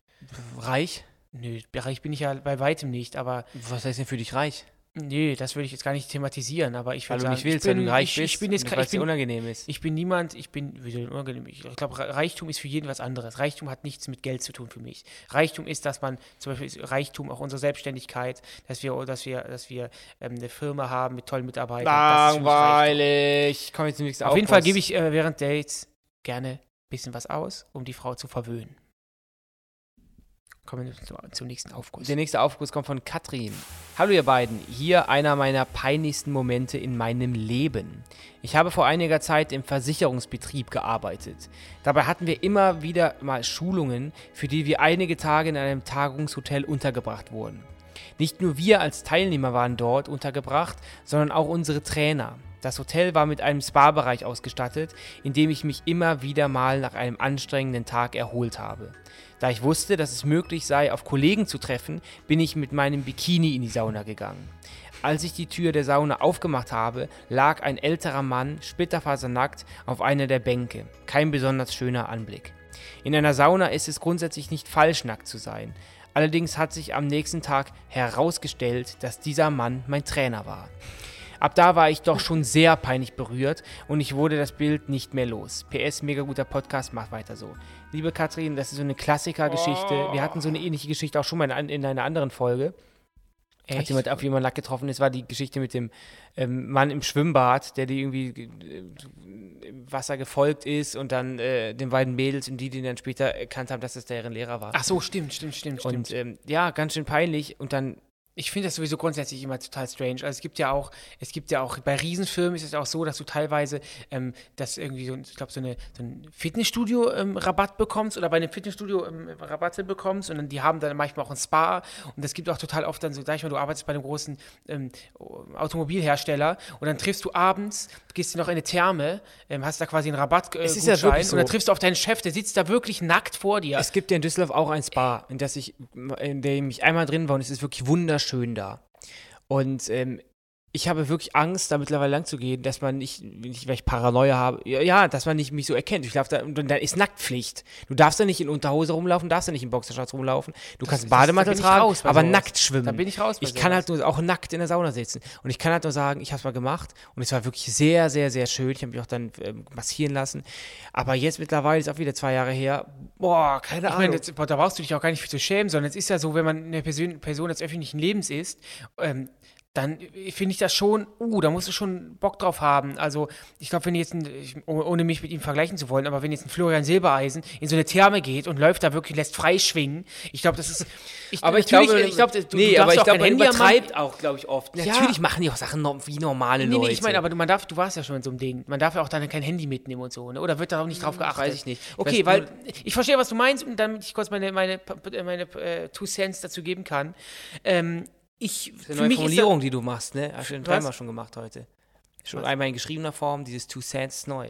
Reich? Nö, reich bin ich ja bei weitem nicht, aber. Was heißt denn für dich reich? Nee, das würde ich jetzt gar nicht thematisieren, aber ich würde sagen, nicht willst, ich bin, wenn du reich ich, ich bin jetzt, ich bin, unangenehm ist. Ich bin niemand, ich bin, unangenehm, ich glaube, Reichtum ist für jeden was anderes. Reichtum hat nichts mit Geld zu tun für mich. Reichtum ist, dass man, zum Beispiel Reichtum auch unsere Selbstständigkeit, dass wir, dass wir, dass wir ähm, eine Firma haben mit tollen Mitarbeitern. Langweilig. Komm jetzt Auf jeden Fall gebe ich äh, während Dates gerne ein bisschen was aus, um die Frau zu verwöhnen. Kommen wir zum nächsten Aufguss. Der nächste Aufguss kommt von Katrin. Hallo ihr beiden, hier einer meiner peinlichsten Momente in meinem Leben. Ich habe vor einiger Zeit im Versicherungsbetrieb gearbeitet. Dabei hatten wir immer wieder mal Schulungen, für die wir einige Tage in einem Tagungshotel untergebracht wurden. Nicht nur wir als Teilnehmer waren dort untergebracht, sondern auch unsere Trainer. Das Hotel war mit einem Spa-Bereich ausgestattet, in dem ich mich immer wieder mal nach einem anstrengenden Tag erholt habe. Da ich wusste, dass es möglich sei, auf Kollegen zu treffen, bin ich mit meinem Bikini in die Sauna gegangen. Als ich die Tür der Sauna aufgemacht habe, lag ein älterer Mann splitterfasernackt auf einer der Bänke. Kein besonders schöner Anblick. In einer Sauna ist es grundsätzlich nicht falsch, nackt zu sein. Allerdings hat sich am nächsten Tag herausgestellt, dass dieser Mann mein Trainer war. Ab da war ich doch schon sehr peinlich berührt und ich wurde das Bild nicht mehr los. PS, mega guter Podcast, macht weiter so. Liebe Katrin, das ist so eine Klassikergeschichte. Wir hatten so eine ähnliche Geschichte auch schon mal in, in einer anderen Folge. Echt? Hat jemand auf jemanden Lack getroffen ist, war die Geschichte mit dem ähm, Mann im Schwimmbad, der die irgendwie äh, im Wasser gefolgt ist und dann äh, den beiden Mädels und die, die dann später erkannt haben, dass das deren Lehrer war. Ach so, stimmt, stimmt, stimmt, und, stimmt. Ähm, ja, ganz schön peinlich und dann ich finde das sowieso grundsätzlich immer total strange. Also es gibt ja auch, es gibt ja auch, bei Riesenfirmen ist es auch so, dass du teilweise ähm, das irgendwie so, ich glaube, so, eine, so ein Fitnessstudio ähm, bekommst oder bei einem Fitnessstudio ähm, Rabatte bekommst und dann, die haben dann manchmal auch ein Spa und es gibt auch total oft dann so, sag ich mal, du arbeitest bei einem großen ähm, Automobilhersteller und dann triffst du abends, gehst du noch in eine Therme, ähm, hast da quasi einen Rabatt äh, es ist ja wirklich so. und dann triffst du auf deinen Chef, der sitzt da wirklich nackt vor dir. Es gibt ja in Düsseldorf auch ein Spa, in, das ich, in dem ich einmal drin war und es ist wirklich wunderschön schön da. Und ähm, ich habe wirklich Angst, da mittlerweile lang zu gehen, dass man nicht, nicht weil ich Paranoia habe, ja, dass man nicht mich so erkennt. Ich laufe da, und dann ist Nacktpflicht. Du darfst da nicht in Unterhose rumlaufen, darfst da nicht in Boxershorts rumlaufen. Du das, kannst Bademantel tragen, aber sowas. nackt schwimmen. Da bin ich raus. ich kann halt nur auch nackt in der Sauna sitzen. Und ich kann halt nur sagen, ich habe es mal gemacht und es war wirklich sehr, sehr, sehr schön. Ich habe mich auch dann äh, massieren lassen. Aber jetzt mittlerweile ist auch wieder zwei Jahre her. Boah, keine ich Ahnung. Meine, jetzt, boah, da brauchst du dich auch gar nicht für zu schämen, sondern es ist ja so, wenn man eine Person, Person des öffentlichen Lebens ist, ähm, dann finde ich das schon, uh, da musst du schon Bock drauf haben. Also, ich glaube, wenn jetzt, ein, ohne mich mit ihm vergleichen zu wollen, aber wenn jetzt ein Florian Silbereisen in so eine Therme geht und läuft da wirklich, lässt frei schwingen, ich glaube, das ist. (laughs) Ich, aber ich glaube, ich glaube, du, nee, du aber ich glaube, man übertreibt auch, glaube ich, oft. Ja. Natürlich machen die auch Sachen wie normale nee, Leute. Nee, ich meine, aber man darf, du warst ja schon in so einem Ding. Man darf ja auch dann kein Handy mitnehmen und so, ne? Oder wird da auch nicht drauf hm, geachtet? Weiß ich nicht. Okay, weil ich verstehe, was du meinst und damit ich kurz meine, meine, meine, meine äh, Two Cents dazu geben kann. Ähm, ich, das ist eine neue Formulierung, die du machst, ne? Hast du den dreimal schon gemacht heute. Schon Was? einmal in geschriebener Form, dieses Two Cents neu.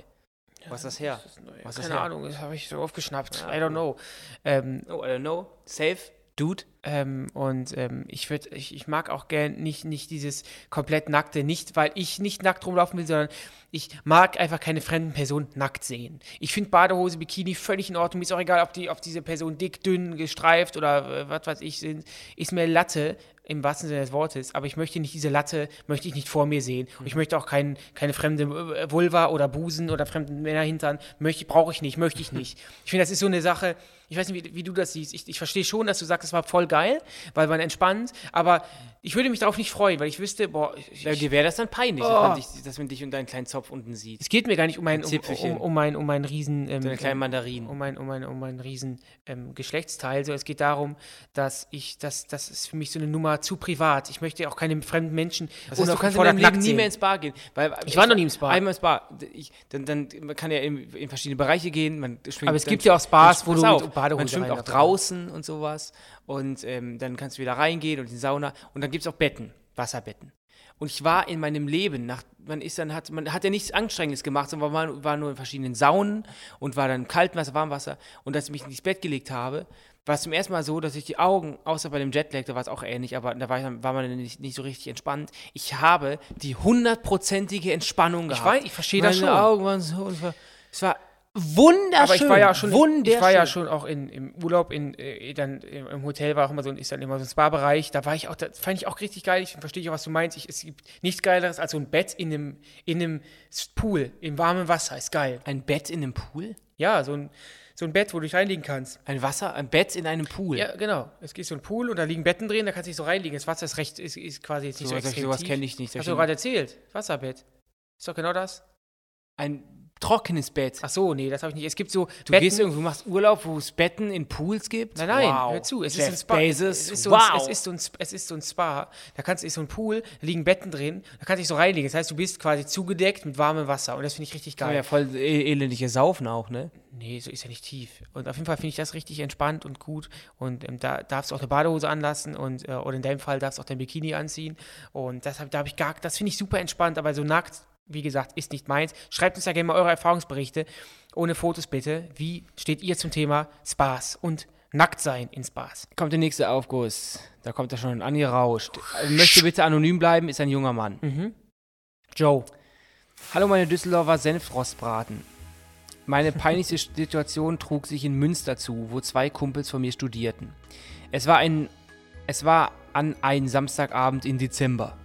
Ja, Was ist das her? Das ist Was Keine her? Ahnung, das habe ich so aufgeschnappt. Ja, I don't know. Ähm, oh, I don't know. Safe? Dude? Ähm, und ähm, ich, würd, ich, ich mag auch gern nicht, nicht dieses komplett Nackte, nicht weil ich nicht nackt rumlaufen will, sondern ich mag einfach keine fremden Personen nackt sehen. Ich finde Badehose, Bikini völlig in Ordnung. Mir ist auch egal, ob, die, ob diese Person dick, dünn, gestreift oder äh, was weiß ich sind. Ist mir Latte im wahrsten Sinne des Wortes, aber ich möchte nicht diese Latte, möchte ich nicht vor mir sehen. Und ich möchte auch kein, keine fremde äh, Vulva oder Busen oder fremden Männer hintern. Möchte, brauche ich nicht, möchte ich nicht. (laughs) Ich finde, das ist so eine Sache, ich weiß nicht, wie, wie du das siehst. Ich, ich verstehe schon, dass du sagst, es war voll geil, weil man entspannt, aber ich würde mich darauf nicht freuen, weil ich wüsste, boah, ich, ja, dir wäre das dann peinlich, oh. dass, man dich, dass, man dich, und deinen kleinen Zopf unten sieht. Es geht mir gar nicht um meinen um, um, um, mein, um meinen riesen ähm, kleinen Mandarin. Um mein, um mein, um mein riesen ähm, Geschlechtsteil. So, es geht darum, dass ich, das, das ist für mich so eine Nummer zu privat. Ich möchte auch keine fremden Menschen. Das heißt, du kannst in deinem Leben nie mehr ins Bar gehen. Weil, ich war noch nie im Spa. Einmal ins Bar. Ich, dann, dann, man kann ja in, in verschiedene Bereiche gehen. Man Aber es gibt ja auch Spas, wo du auf, Badehose Man schwimmt auch draußen und sowas. Und ähm, dann kannst du wieder reingehen und in die Sauna. Und dann gibt es auch Betten. Wasserbetten. Und ich war in meinem Leben, nach, man ist dann, hat, man hat ja nichts Anstrengendes gemacht, sondern man war nur in verschiedenen Saunen und war dann Kaltwasser, Warmwasser. Und als ich mich ins Bett gelegt habe, war es zum ersten Mal so, dass ich die Augen, außer bei dem Jetlag, da war es auch ähnlich, aber da war, war man nicht, nicht, so richtig entspannt. Ich habe die hundertprozentige Entspannung gehabt. Ich weiß, ich verstehe das schon. Augen waren so, es war wunderschön. Aber ich war ja schon, ich war ja schon auch in, im Urlaub, in, äh, dann im Hotel war auch immer so, ist dann immer so ein Spa-Bereich. Da war ich auch, da fand ich auch richtig geil. Ich verstehe auch, was du meinst. Ich, es gibt nichts Geileres als so ein Bett in einem, in einem Pool, im warmen Wasser. Ist geil. Ein Bett in einem Pool? Ja, so ein, so ein Bett, wo du dich reinlegen kannst. Ein Wasser, ein Bett in einem Pool? Ja, genau. Es gibt so ein Pool und da liegen Betten drin, da kannst du dich so reinlegen. Das Wasser ist recht, ist, ist quasi jetzt nicht so, so extrem Sowas kenne ich nicht. Hast du gerade erzählt? Wasserbett. Ist doch genau das. Ein trockenes Bett. Ach so, nee, das habe ich nicht. Es gibt so. Du Betten. gehst irgendwo, machst Urlaub, wo es Betten in Pools gibt? Nein, nein, wow. hör zu. Es Jeff ist ein Spa. Bezos. Es ist, so wow. ein, es, ist so ein, es ist so ein Spa. Da kannst, ist so ein Pool, da liegen Betten drin, da kannst du dich so reinlegen. Das heißt, du bist quasi zugedeckt mit warmem Wasser und das finde ich richtig geil. ja voll e elendige Saufen auch, ne? Nee, so ist ja nicht tief. Und auf jeden Fall finde ich das richtig entspannt und gut. Und ähm, da darfst du auch eine Badehose anlassen und, äh, oder in deinem Fall darfst du auch dein Bikini anziehen. Und das, da habe ich gar, das finde ich super entspannt, aber so nackt wie gesagt, ist nicht meins. Schreibt uns ja gerne mal eure Erfahrungsberichte. Ohne Fotos bitte. Wie steht ihr zum Thema Spaß und Nacktsein in Spaß? Kommt der nächste Aufguss. Da kommt er schon angerauscht. Möchte bitte anonym bleiben, ist ein junger Mann. Mhm. Joe. Hallo meine Düsseldorfer Senfrostbraten. Meine peinlichste (laughs) Situation trug sich in Münster zu, wo zwei Kumpels von mir studierten. Es war ein es war an einem Samstagabend im Dezember.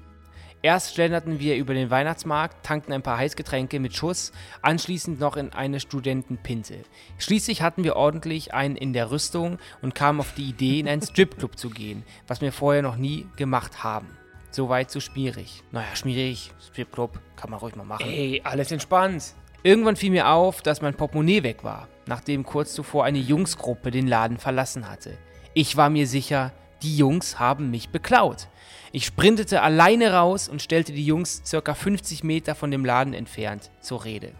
Erst schlenderten wir über den Weihnachtsmarkt, tankten ein paar Heißgetränke mit Schuss, anschließend noch in eine Studentenpinte. Schließlich hatten wir ordentlich einen in der Rüstung und kamen auf die Idee, in einen Stripclub zu gehen, was wir vorher noch nie gemacht haben. Soweit so schmierig. Naja, schmierig, Stripclub, kann man ruhig mal machen. Ey, alles entspannt. Irgendwann fiel mir auf, dass mein Portemonnaie weg war, nachdem kurz zuvor eine Jungsgruppe den Laden verlassen hatte. Ich war mir sicher, die Jungs haben mich beklaut. Ich sprintete alleine raus und stellte die Jungs circa 50 Meter von dem Laden entfernt zur Rede.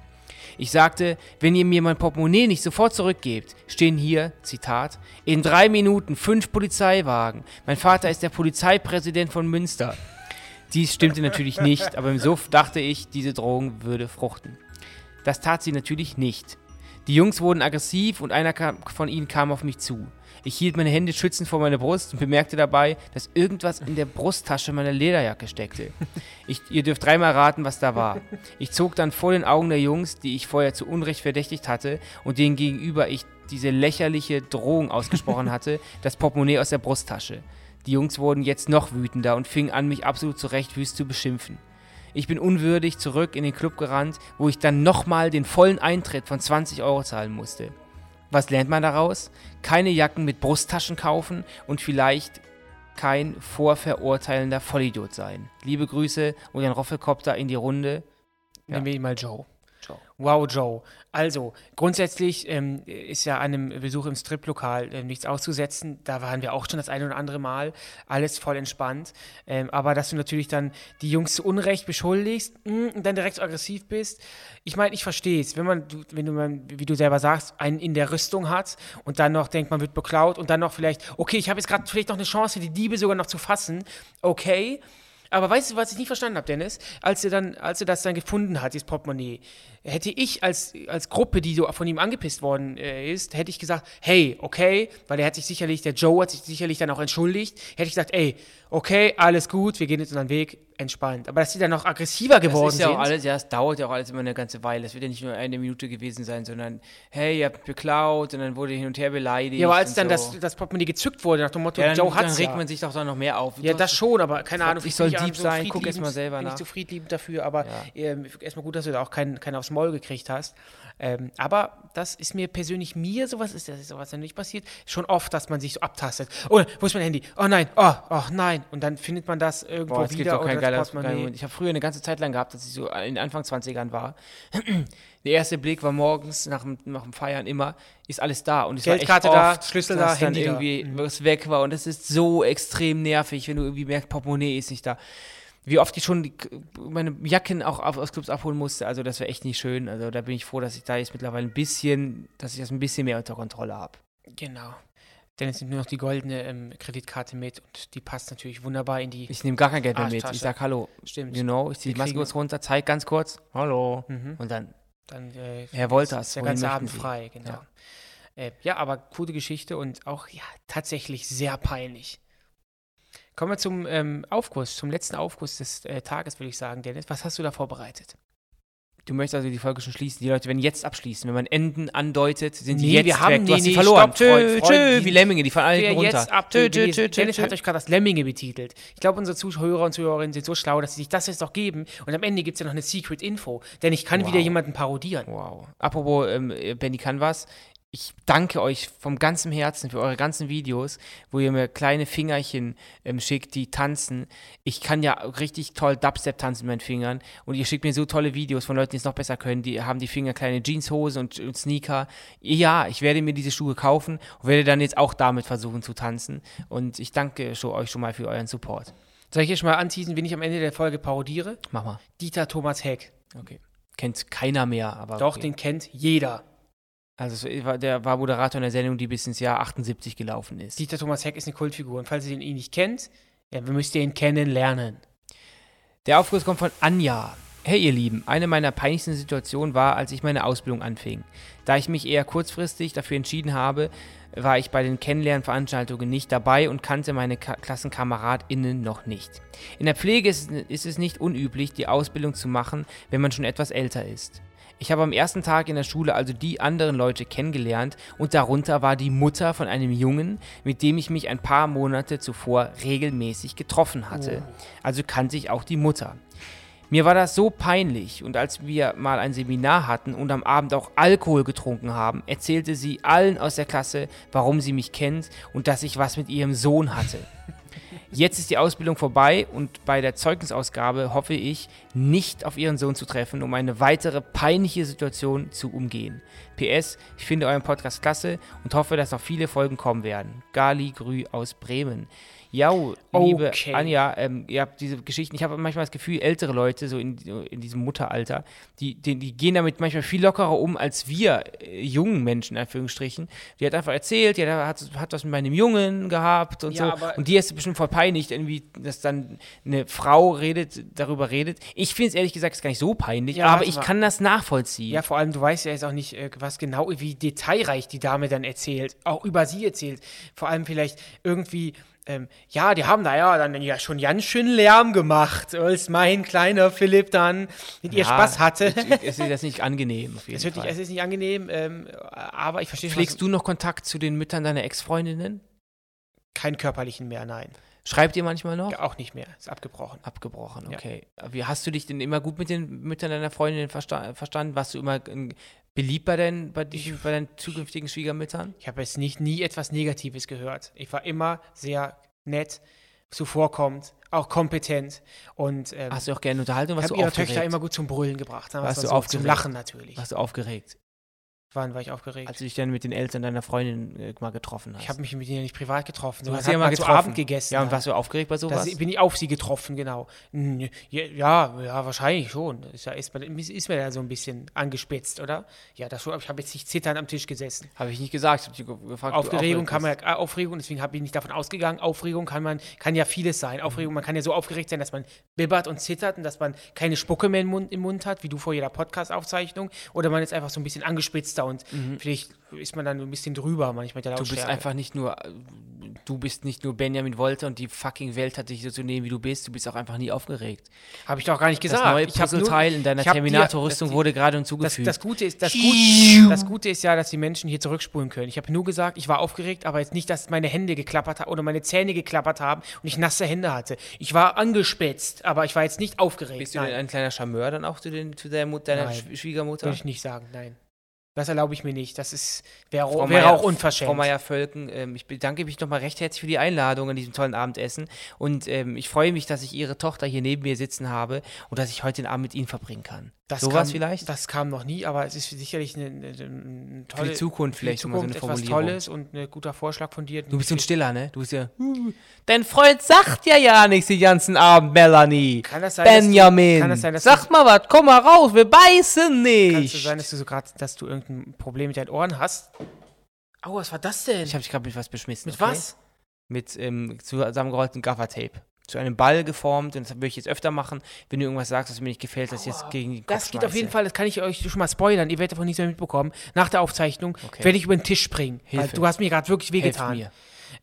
Ich sagte, wenn ihr mir mein Portemonnaie nicht sofort zurückgebt, stehen hier, Zitat, in drei Minuten fünf Polizeiwagen. Mein Vater ist der Polizeipräsident von Münster. Dies stimmte natürlich nicht, aber im Suff dachte ich, diese Drohung würde fruchten. Das tat sie natürlich nicht. Die Jungs wurden aggressiv und einer von ihnen kam auf mich zu. Ich hielt meine Hände schützend vor meine Brust und bemerkte dabei, dass irgendwas in der Brusttasche meiner Lederjacke steckte. Ich, ihr dürft dreimal raten, was da war. Ich zog dann vor den Augen der Jungs, die ich vorher zu Unrecht verdächtigt hatte und denen gegenüber ich diese lächerliche Drohung ausgesprochen hatte, das Portemonnaie aus der Brusttasche. Die Jungs wurden jetzt noch wütender und fingen an, mich absolut zurecht wüst zu beschimpfen. Ich bin unwürdig zurück in den Club gerannt, wo ich dann nochmal den vollen Eintritt von 20 Euro zahlen musste. Was lernt man daraus? Keine Jacken mit Brusttaschen kaufen und vielleicht kein vorverurteilender Vollidiot sein. Liebe Grüße und ein Roffelkopter in die Runde. Ja. Nehmen wir ihn mal Joe. Joe. Wow, Joe. Also, grundsätzlich ähm, ist ja einem Besuch im Striplokal äh, nichts auszusetzen. Da waren wir auch schon das eine oder andere Mal. Alles voll entspannt. Ähm, aber dass du natürlich dann die Jungs zu Unrecht beschuldigst mh, mm, und dann direkt so aggressiv bist. Ich meine, ich verstehe es. Wenn man, wenn du, wie du selber sagst, einen in der Rüstung hat und dann noch denkt, man wird beklaut und dann noch vielleicht, okay, ich habe jetzt gerade vielleicht noch eine Chance, die Diebe sogar noch zu fassen. Okay. Aber weißt du, was ich nicht verstanden habe, Dennis? Als er dann, als er das dann gefunden hat, dieses Portemonnaie, hätte ich als, als Gruppe, die so von ihm angepisst worden äh, ist, hätte ich gesagt, hey, okay, weil er hat sich sicherlich, der Joe hat sich sicherlich dann auch entschuldigt, hätte ich gesagt, ey, okay, alles gut, wir gehen jetzt unseren Weg, entspannt. Aber dass sie dann noch aggressiver geworden sind. Das ist ja auch alles, ja, es dauert ja auch alles immer eine ganze Weile. Es wird ja nicht nur eine Minute gewesen sein, sondern, hey, ihr habt geklaut und dann wurde hin und her beleidigt. Ja, aber als dann so. das, das Portemonnaie gezückt wurde, nach dem Motto, ja, dann, Joe hat Dann regt ja. man sich doch dann noch mehr auf. Ja, das schon, aber keine Ahnung. Ich soll Dieb sein, guck erst mal selber bin nach. Bin ich zu friedliebend dafür, aber ja. äh, erstmal gut, dass du da auch keinen kein aufs Maul gekriegt hast. Ähm, aber das ist mir persönlich, mir sowas ist das sowas ja nicht passiert, schon oft, dass man sich so abtastet. Oh, wo ist mein Handy? Oh nein, oh, oh nein. Und dann findet man das irgendwo Boah, wieder. Oder das geiler, ich habe früher eine ganze Zeit lang gehabt, dass ich so in Anfang 20ern war. (clears throat) Der erste Blick war morgens nach dem, nach dem Feiern immer, ist alles da. Und es Geldkarte war echt oft, da, Schlüssel da, Handy dann irgendwie da. was weg war. Und das ist so extrem nervig, wenn du irgendwie merkst, Portemonnaie ist nicht da wie oft ich schon die, meine Jacken auch aus Clubs abholen musste. Also das wäre echt nicht schön. Also da bin ich froh, dass ich da jetzt mittlerweile ein bisschen, dass ich das ein bisschen mehr unter Kontrolle habe. Genau. Denn es nimmt nur noch die goldene ähm, Kreditkarte mit und die passt natürlich wunderbar in die. Ich nehme gar kein Geld mehr mit. Ich sage Hallo. Stimmt. You know, ich ziehe die Maske kurz runter, zeige ganz kurz Hallo. Mhm. Und dann. Dann äh, Herr Wolters. Der ganze Abend frei, genau. Ja. Äh, ja, aber coole Geschichte und auch ja tatsächlich sehr peinlich. Kommen wir zum ähm, Aufguss, zum letzten Aufguss des äh, Tages, würde ich sagen. Dennis, was hast du da vorbereitet? Du möchtest also die Folge schon schließen. Die Leute werden jetzt abschließen. Wenn man Enden andeutet, sind nee, die jetzt wir haben, weg. Du nee, hast nee, verloren. Stopp, tschö, tschö, wie Lemminge, die fallen alle runter. Jetzt ab, tschö, tschö, tschö, Dennis hat euch gerade das Lemminge betitelt. Ich glaube, unsere Zuhörer und Zuhörerinnen sind so schlau, dass sie sich das jetzt doch geben. Und am Ende gibt es ja noch eine Secret Info. Denn ich kann wow. wieder jemanden parodieren. Wow. Apropos ähm, Benny Canvas ich danke euch vom ganzen Herzen für eure ganzen Videos, wo ihr mir kleine Fingerchen ähm, schickt, die tanzen. Ich kann ja richtig toll Dubstep tanzen mit meinen Fingern und ihr schickt mir so tolle Videos von Leuten, die es noch besser können. Die haben die Finger kleine Jeanshosen und, und Sneaker. Ja, ich werde mir diese Schuhe kaufen und werde dann jetzt auch damit versuchen zu tanzen. Und ich danke schon, euch schon mal für euren Support. Soll ich jetzt mal anteasen, wen ich am Ende der Folge parodiere? Mach mal. Dieter Thomas Heck. Okay. Kennt keiner mehr, aber. Doch, okay. den kennt jeder. Also der war Moderator in der Sendung, die bis ins Jahr 78 gelaufen ist. Dieter Thomas Heck ist eine Kultfigur. Und falls ihr ihn nicht kennt, ja, müsst ihr ihn kennenlernen. Der Aufguss kommt von Anja. Hey ihr Lieben, eine meiner peinlichsten Situationen war, als ich meine Ausbildung anfing. Da ich mich eher kurzfristig dafür entschieden habe, war ich bei den Kennenlernveranstaltungen nicht dabei und kannte meine Ka KlassenkameradInnen noch nicht. In der Pflege ist, ist es nicht unüblich, die Ausbildung zu machen, wenn man schon etwas älter ist. Ich habe am ersten Tag in der Schule also die anderen Leute kennengelernt und darunter war die Mutter von einem Jungen, mit dem ich mich ein paar Monate zuvor regelmäßig getroffen hatte. Oh. Also kannte ich auch die Mutter. Mir war das so peinlich und als wir mal ein Seminar hatten und am Abend auch Alkohol getrunken haben, erzählte sie allen aus der Klasse, warum sie mich kennt und dass ich was mit ihrem Sohn hatte. (laughs) Jetzt ist die Ausbildung vorbei und bei der Zeugnisausgabe hoffe ich, nicht auf ihren Sohn zu treffen, um eine weitere peinliche Situation zu umgehen. PS, ich finde euren Podcast klasse und hoffe, dass noch viele Folgen kommen werden. Gali Grü aus Bremen. Ja, liebe okay. Anja, ähm, ihr habt diese Geschichten, ich habe manchmal das Gefühl, ältere Leute, so in, in diesem Mutteralter, die, die, die, gehen damit manchmal viel lockerer um als wir äh, jungen Menschen, in Anführungsstrichen. Die hat einfach erzählt, die hat, hat was mit meinem Jungen gehabt und ja, so. Und die ist bestimmt voll peinlich, irgendwie, dass dann eine Frau redet, darüber redet. Ich finde es ehrlich gesagt gar nicht so peinlich, ja, aber ich mal. kann das nachvollziehen. Ja, vor allem, du weißt ja jetzt auch nicht, äh, was genau, wie detailreich die Dame dann erzählt, auch über sie erzählt. Vor allem vielleicht irgendwie ähm, ja, die haben da ja dann ja schon ganz schön Lärm gemacht, als mein kleiner Philipp dann mit ja, ihr Spaß hatte. Es ist jetzt nicht angenehm. Auf (laughs) jeden es, Fall. es ist nicht angenehm, ähm, aber ich verstehe Pflegst du noch Kontakt zu den Müttern deiner Ex-Freundinnen? Keinen körperlichen mehr, nein. Schreibt ihr manchmal noch? Ja, auch nicht mehr. Ist abgebrochen. Abgebrochen, okay. Ja. Wie hast du dich denn immer gut mit den Müttern deiner Freundin versta verstanden? Warst du immer beliebt bei, deinen, bei, dich, bei deinen zukünftigen Schwiegermüttern? Ich habe jetzt nicht nie etwas Negatives gehört. Ich war immer sehr nett, zuvorkommend, auch kompetent und ähm, hast du auch gerne Unterhaltung? Was ich habe ihre Töchter immer gut zum Brüllen gebracht. Warst du so, aufgeregt? Zum Lachen natürlich. Warst du aufgeregt? Wann war ich aufgeregt? Als du dich dann mit den Eltern deiner Freundin äh, mal getroffen hast. Ich habe mich mit ihnen nicht privat getroffen. Du hast sie ja mal getroffen. zu Abend gegessen. Ja, und warst du aufgeregt bei sowas? Da bin ich auf sie getroffen, genau. Ja, ja, wahrscheinlich schon. Ist, ja, ist, ist mir da so ein bisschen angespitzt, oder? Ja, das schon. Ich habe jetzt nicht zitternd am Tisch gesessen. Habe ich nicht gesagt. Ich habe gefragt, Aufregung kann man ja, äh, Aufregung, deswegen habe ich nicht davon ausgegangen. Aufregung kann man, kann ja vieles sein. Aufregung, man kann ja so aufgeregt sein, dass man bibbert und zittert und dass man keine Spucke mehr im Mund, im Mund hat, wie du vor jeder Podcast-Aufzeichnung. Oder man ist einfach so ein bisschen angespitzter und mhm. vielleicht ist man dann ein bisschen drüber manchmal der Du bist einfach nicht nur, du bist nicht nur Benjamin Wolter und die fucking Welt hat dich so zu nehmen, wie du bist. Du bist auch einfach nie aufgeregt. Habe ich doch gar nicht gesagt. Das neue Puzzleteil in deiner Terminator-Rüstung wurde gerade hinzugefügt. Das, das, Gute ist, das, Gut, das Gute ist ja, dass die Menschen hier zurückspulen können. Ich habe nur gesagt, ich war aufgeregt, aber jetzt nicht, dass meine Hände geklappert haben oder meine Zähne geklappert haben und ich nasse Hände hatte. Ich war angespitzt, aber ich war jetzt nicht aufgeregt. Bist du denn ein kleiner Charmeur dann auch zu, den, zu der Mut, deiner nein, Schwiegermutter? Würde ich nicht sagen, nein. Das erlaube ich mir nicht. Das ist wäre wär Meier, auch unverschämt. Frau Meier-Völken, ähm, ich bedanke mich nochmal recht herzlich für die Einladung an diesem tollen Abendessen. Und ähm, ich freue mich, dass ich Ihre Tochter hier neben mir sitzen habe und dass ich heute den Abend mit Ihnen verbringen kann. Das Sowas vielleicht? Das kam noch nie, aber es ist sicherlich eine, eine, eine tolle. Für die Zukunft vielleicht für die Zukunft so eine etwas Tolles und ein guter Vorschlag von dir. Du bist so ein Stiller, ne? Du bist ja. (laughs) Dein Freund sagt ja ja nichts den ganzen Abend, Melanie. Kann das sein, Benjamin. Du, kann das sein, dass Sag mal was, komm mal raus, wir beißen nicht. Kann es sein, dass du so gerade, dass du irgendein Problem mit deinen Ohren hast? Aua, was war das denn? Ich habe dich gerade mit was beschmissen. Mit okay? was? Mit ähm, zusammengerollten Gaffertape. Zu einem Ball geformt und das würde ich jetzt öfter machen, wenn du irgendwas sagst, was mir nicht gefällt, dass ich jetzt gegen den Kopf Das geht auf jeden Fall, das kann ich euch schon mal spoilern, ihr werdet davon nichts mehr mitbekommen. Nach der Aufzeichnung okay. werde ich über den Tisch springen. Hilfe. du hast mir gerade wirklich wehgetan. Hilf mir.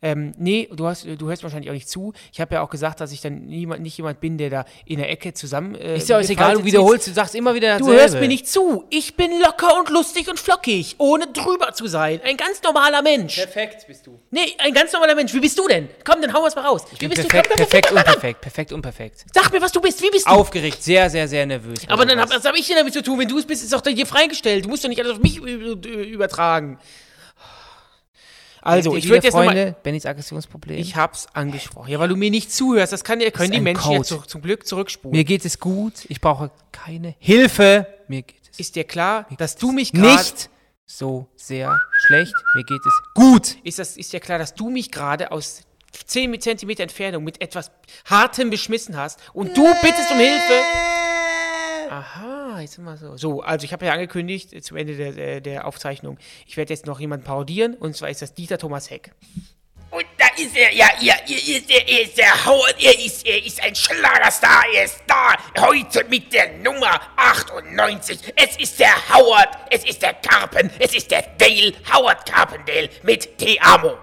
Ähm, nee, du, hast, du hörst wahrscheinlich auch nicht zu. Ich habe ja auch gesagt, dass ich dann niemand, nicht jemand bin, der da in der Ecke zusammen. Äh, ist ja auch egal, du wiederholst, du sagst immer wieder dasselbe. Du hörst mir nicht zu. Ich bin locker und lustig und flockig, ohne drüber zu sein. Ein ganz normaler Mensch. Perfekt bist du. Nee, ein ganz normaler Mensch. Wie bist du denn? Komm, dann hau was mal raus. Ich Wie bist perfekt, du? Komm, perfekt, unperfekt. Perfekt, unperfekt. Sag mir, was du bist. Wie bist du? Aufgeregt, sehr, sehr, sehr nervös. Aber dann hab, was habe ich denn damit zu tun? Wenn du es bist, ist doch dir freigestellt. Du musst doch nicht alles auf mich übertragen. Also, ich würde jetzt Freunde, Bennys Aggressionsproblem. Ich hab's angesprochen. Ja, weil du mir nicht zuhörst. Das kann ja, können die Menschen ja zu, zum Glück zurückspulen. Mir geht es gut. Ich brauche keine Hilfe. Mir geht es. Ist dir klar, dass du mich gerade nicht so sehr schlecht. Mir geht es gut. Ist das ist dir klar, dass du mich gerade aus 10 Zentimeter Entfernung mit etwas Hartem beschmissen hast und du bittest um Hilfe? Aha, jetzt sind wir so. So, also ich habe ja angekündigt äh, zum Ende der, der, der Aufzeichnung, ich werde jetzt noch jemanden parodieren und zwar ist das Dieter Thomas Heck. Und da ist er, ja, ja, er ist, er ist der Howard, er ist, er ist ein Schlagerstar, er ist da, heute mit der Nummer 98. Es ist der Howard, es ist der Carpen, es ist der Dale, Howard Carpendale mit Te Amo.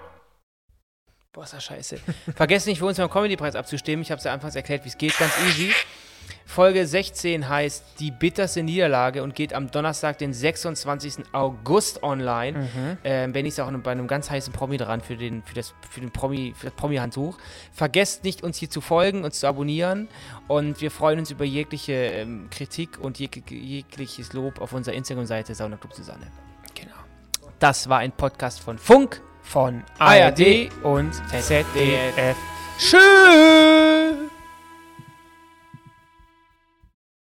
Boah, ist das scheiße. Vergesst nicht, für uns beim Comedy-Preis abzustimmen. Ich habe es ja anfangs erklärt, wie es geht, ganz easy. Folge 16 heißt Die bitterste Niederlage und geht am Donnerstag, den 26. August online. Mhm. Ähm, ich es auch bei einem ganz heißen Promi dran für, den, für das, für den Promi, für das Promi-Handtuch. Vergesst nicht, uns hier zu folgen, uns zu abonnieren. Und wir freuen uns über jegliche ähm, Kritik und jeg jegliches Lob auf unserer Instagram-Seite Sauna Club Susanne. Genau. Das war ein Podcast von Funk, von ARD und ZDF. Tschüss!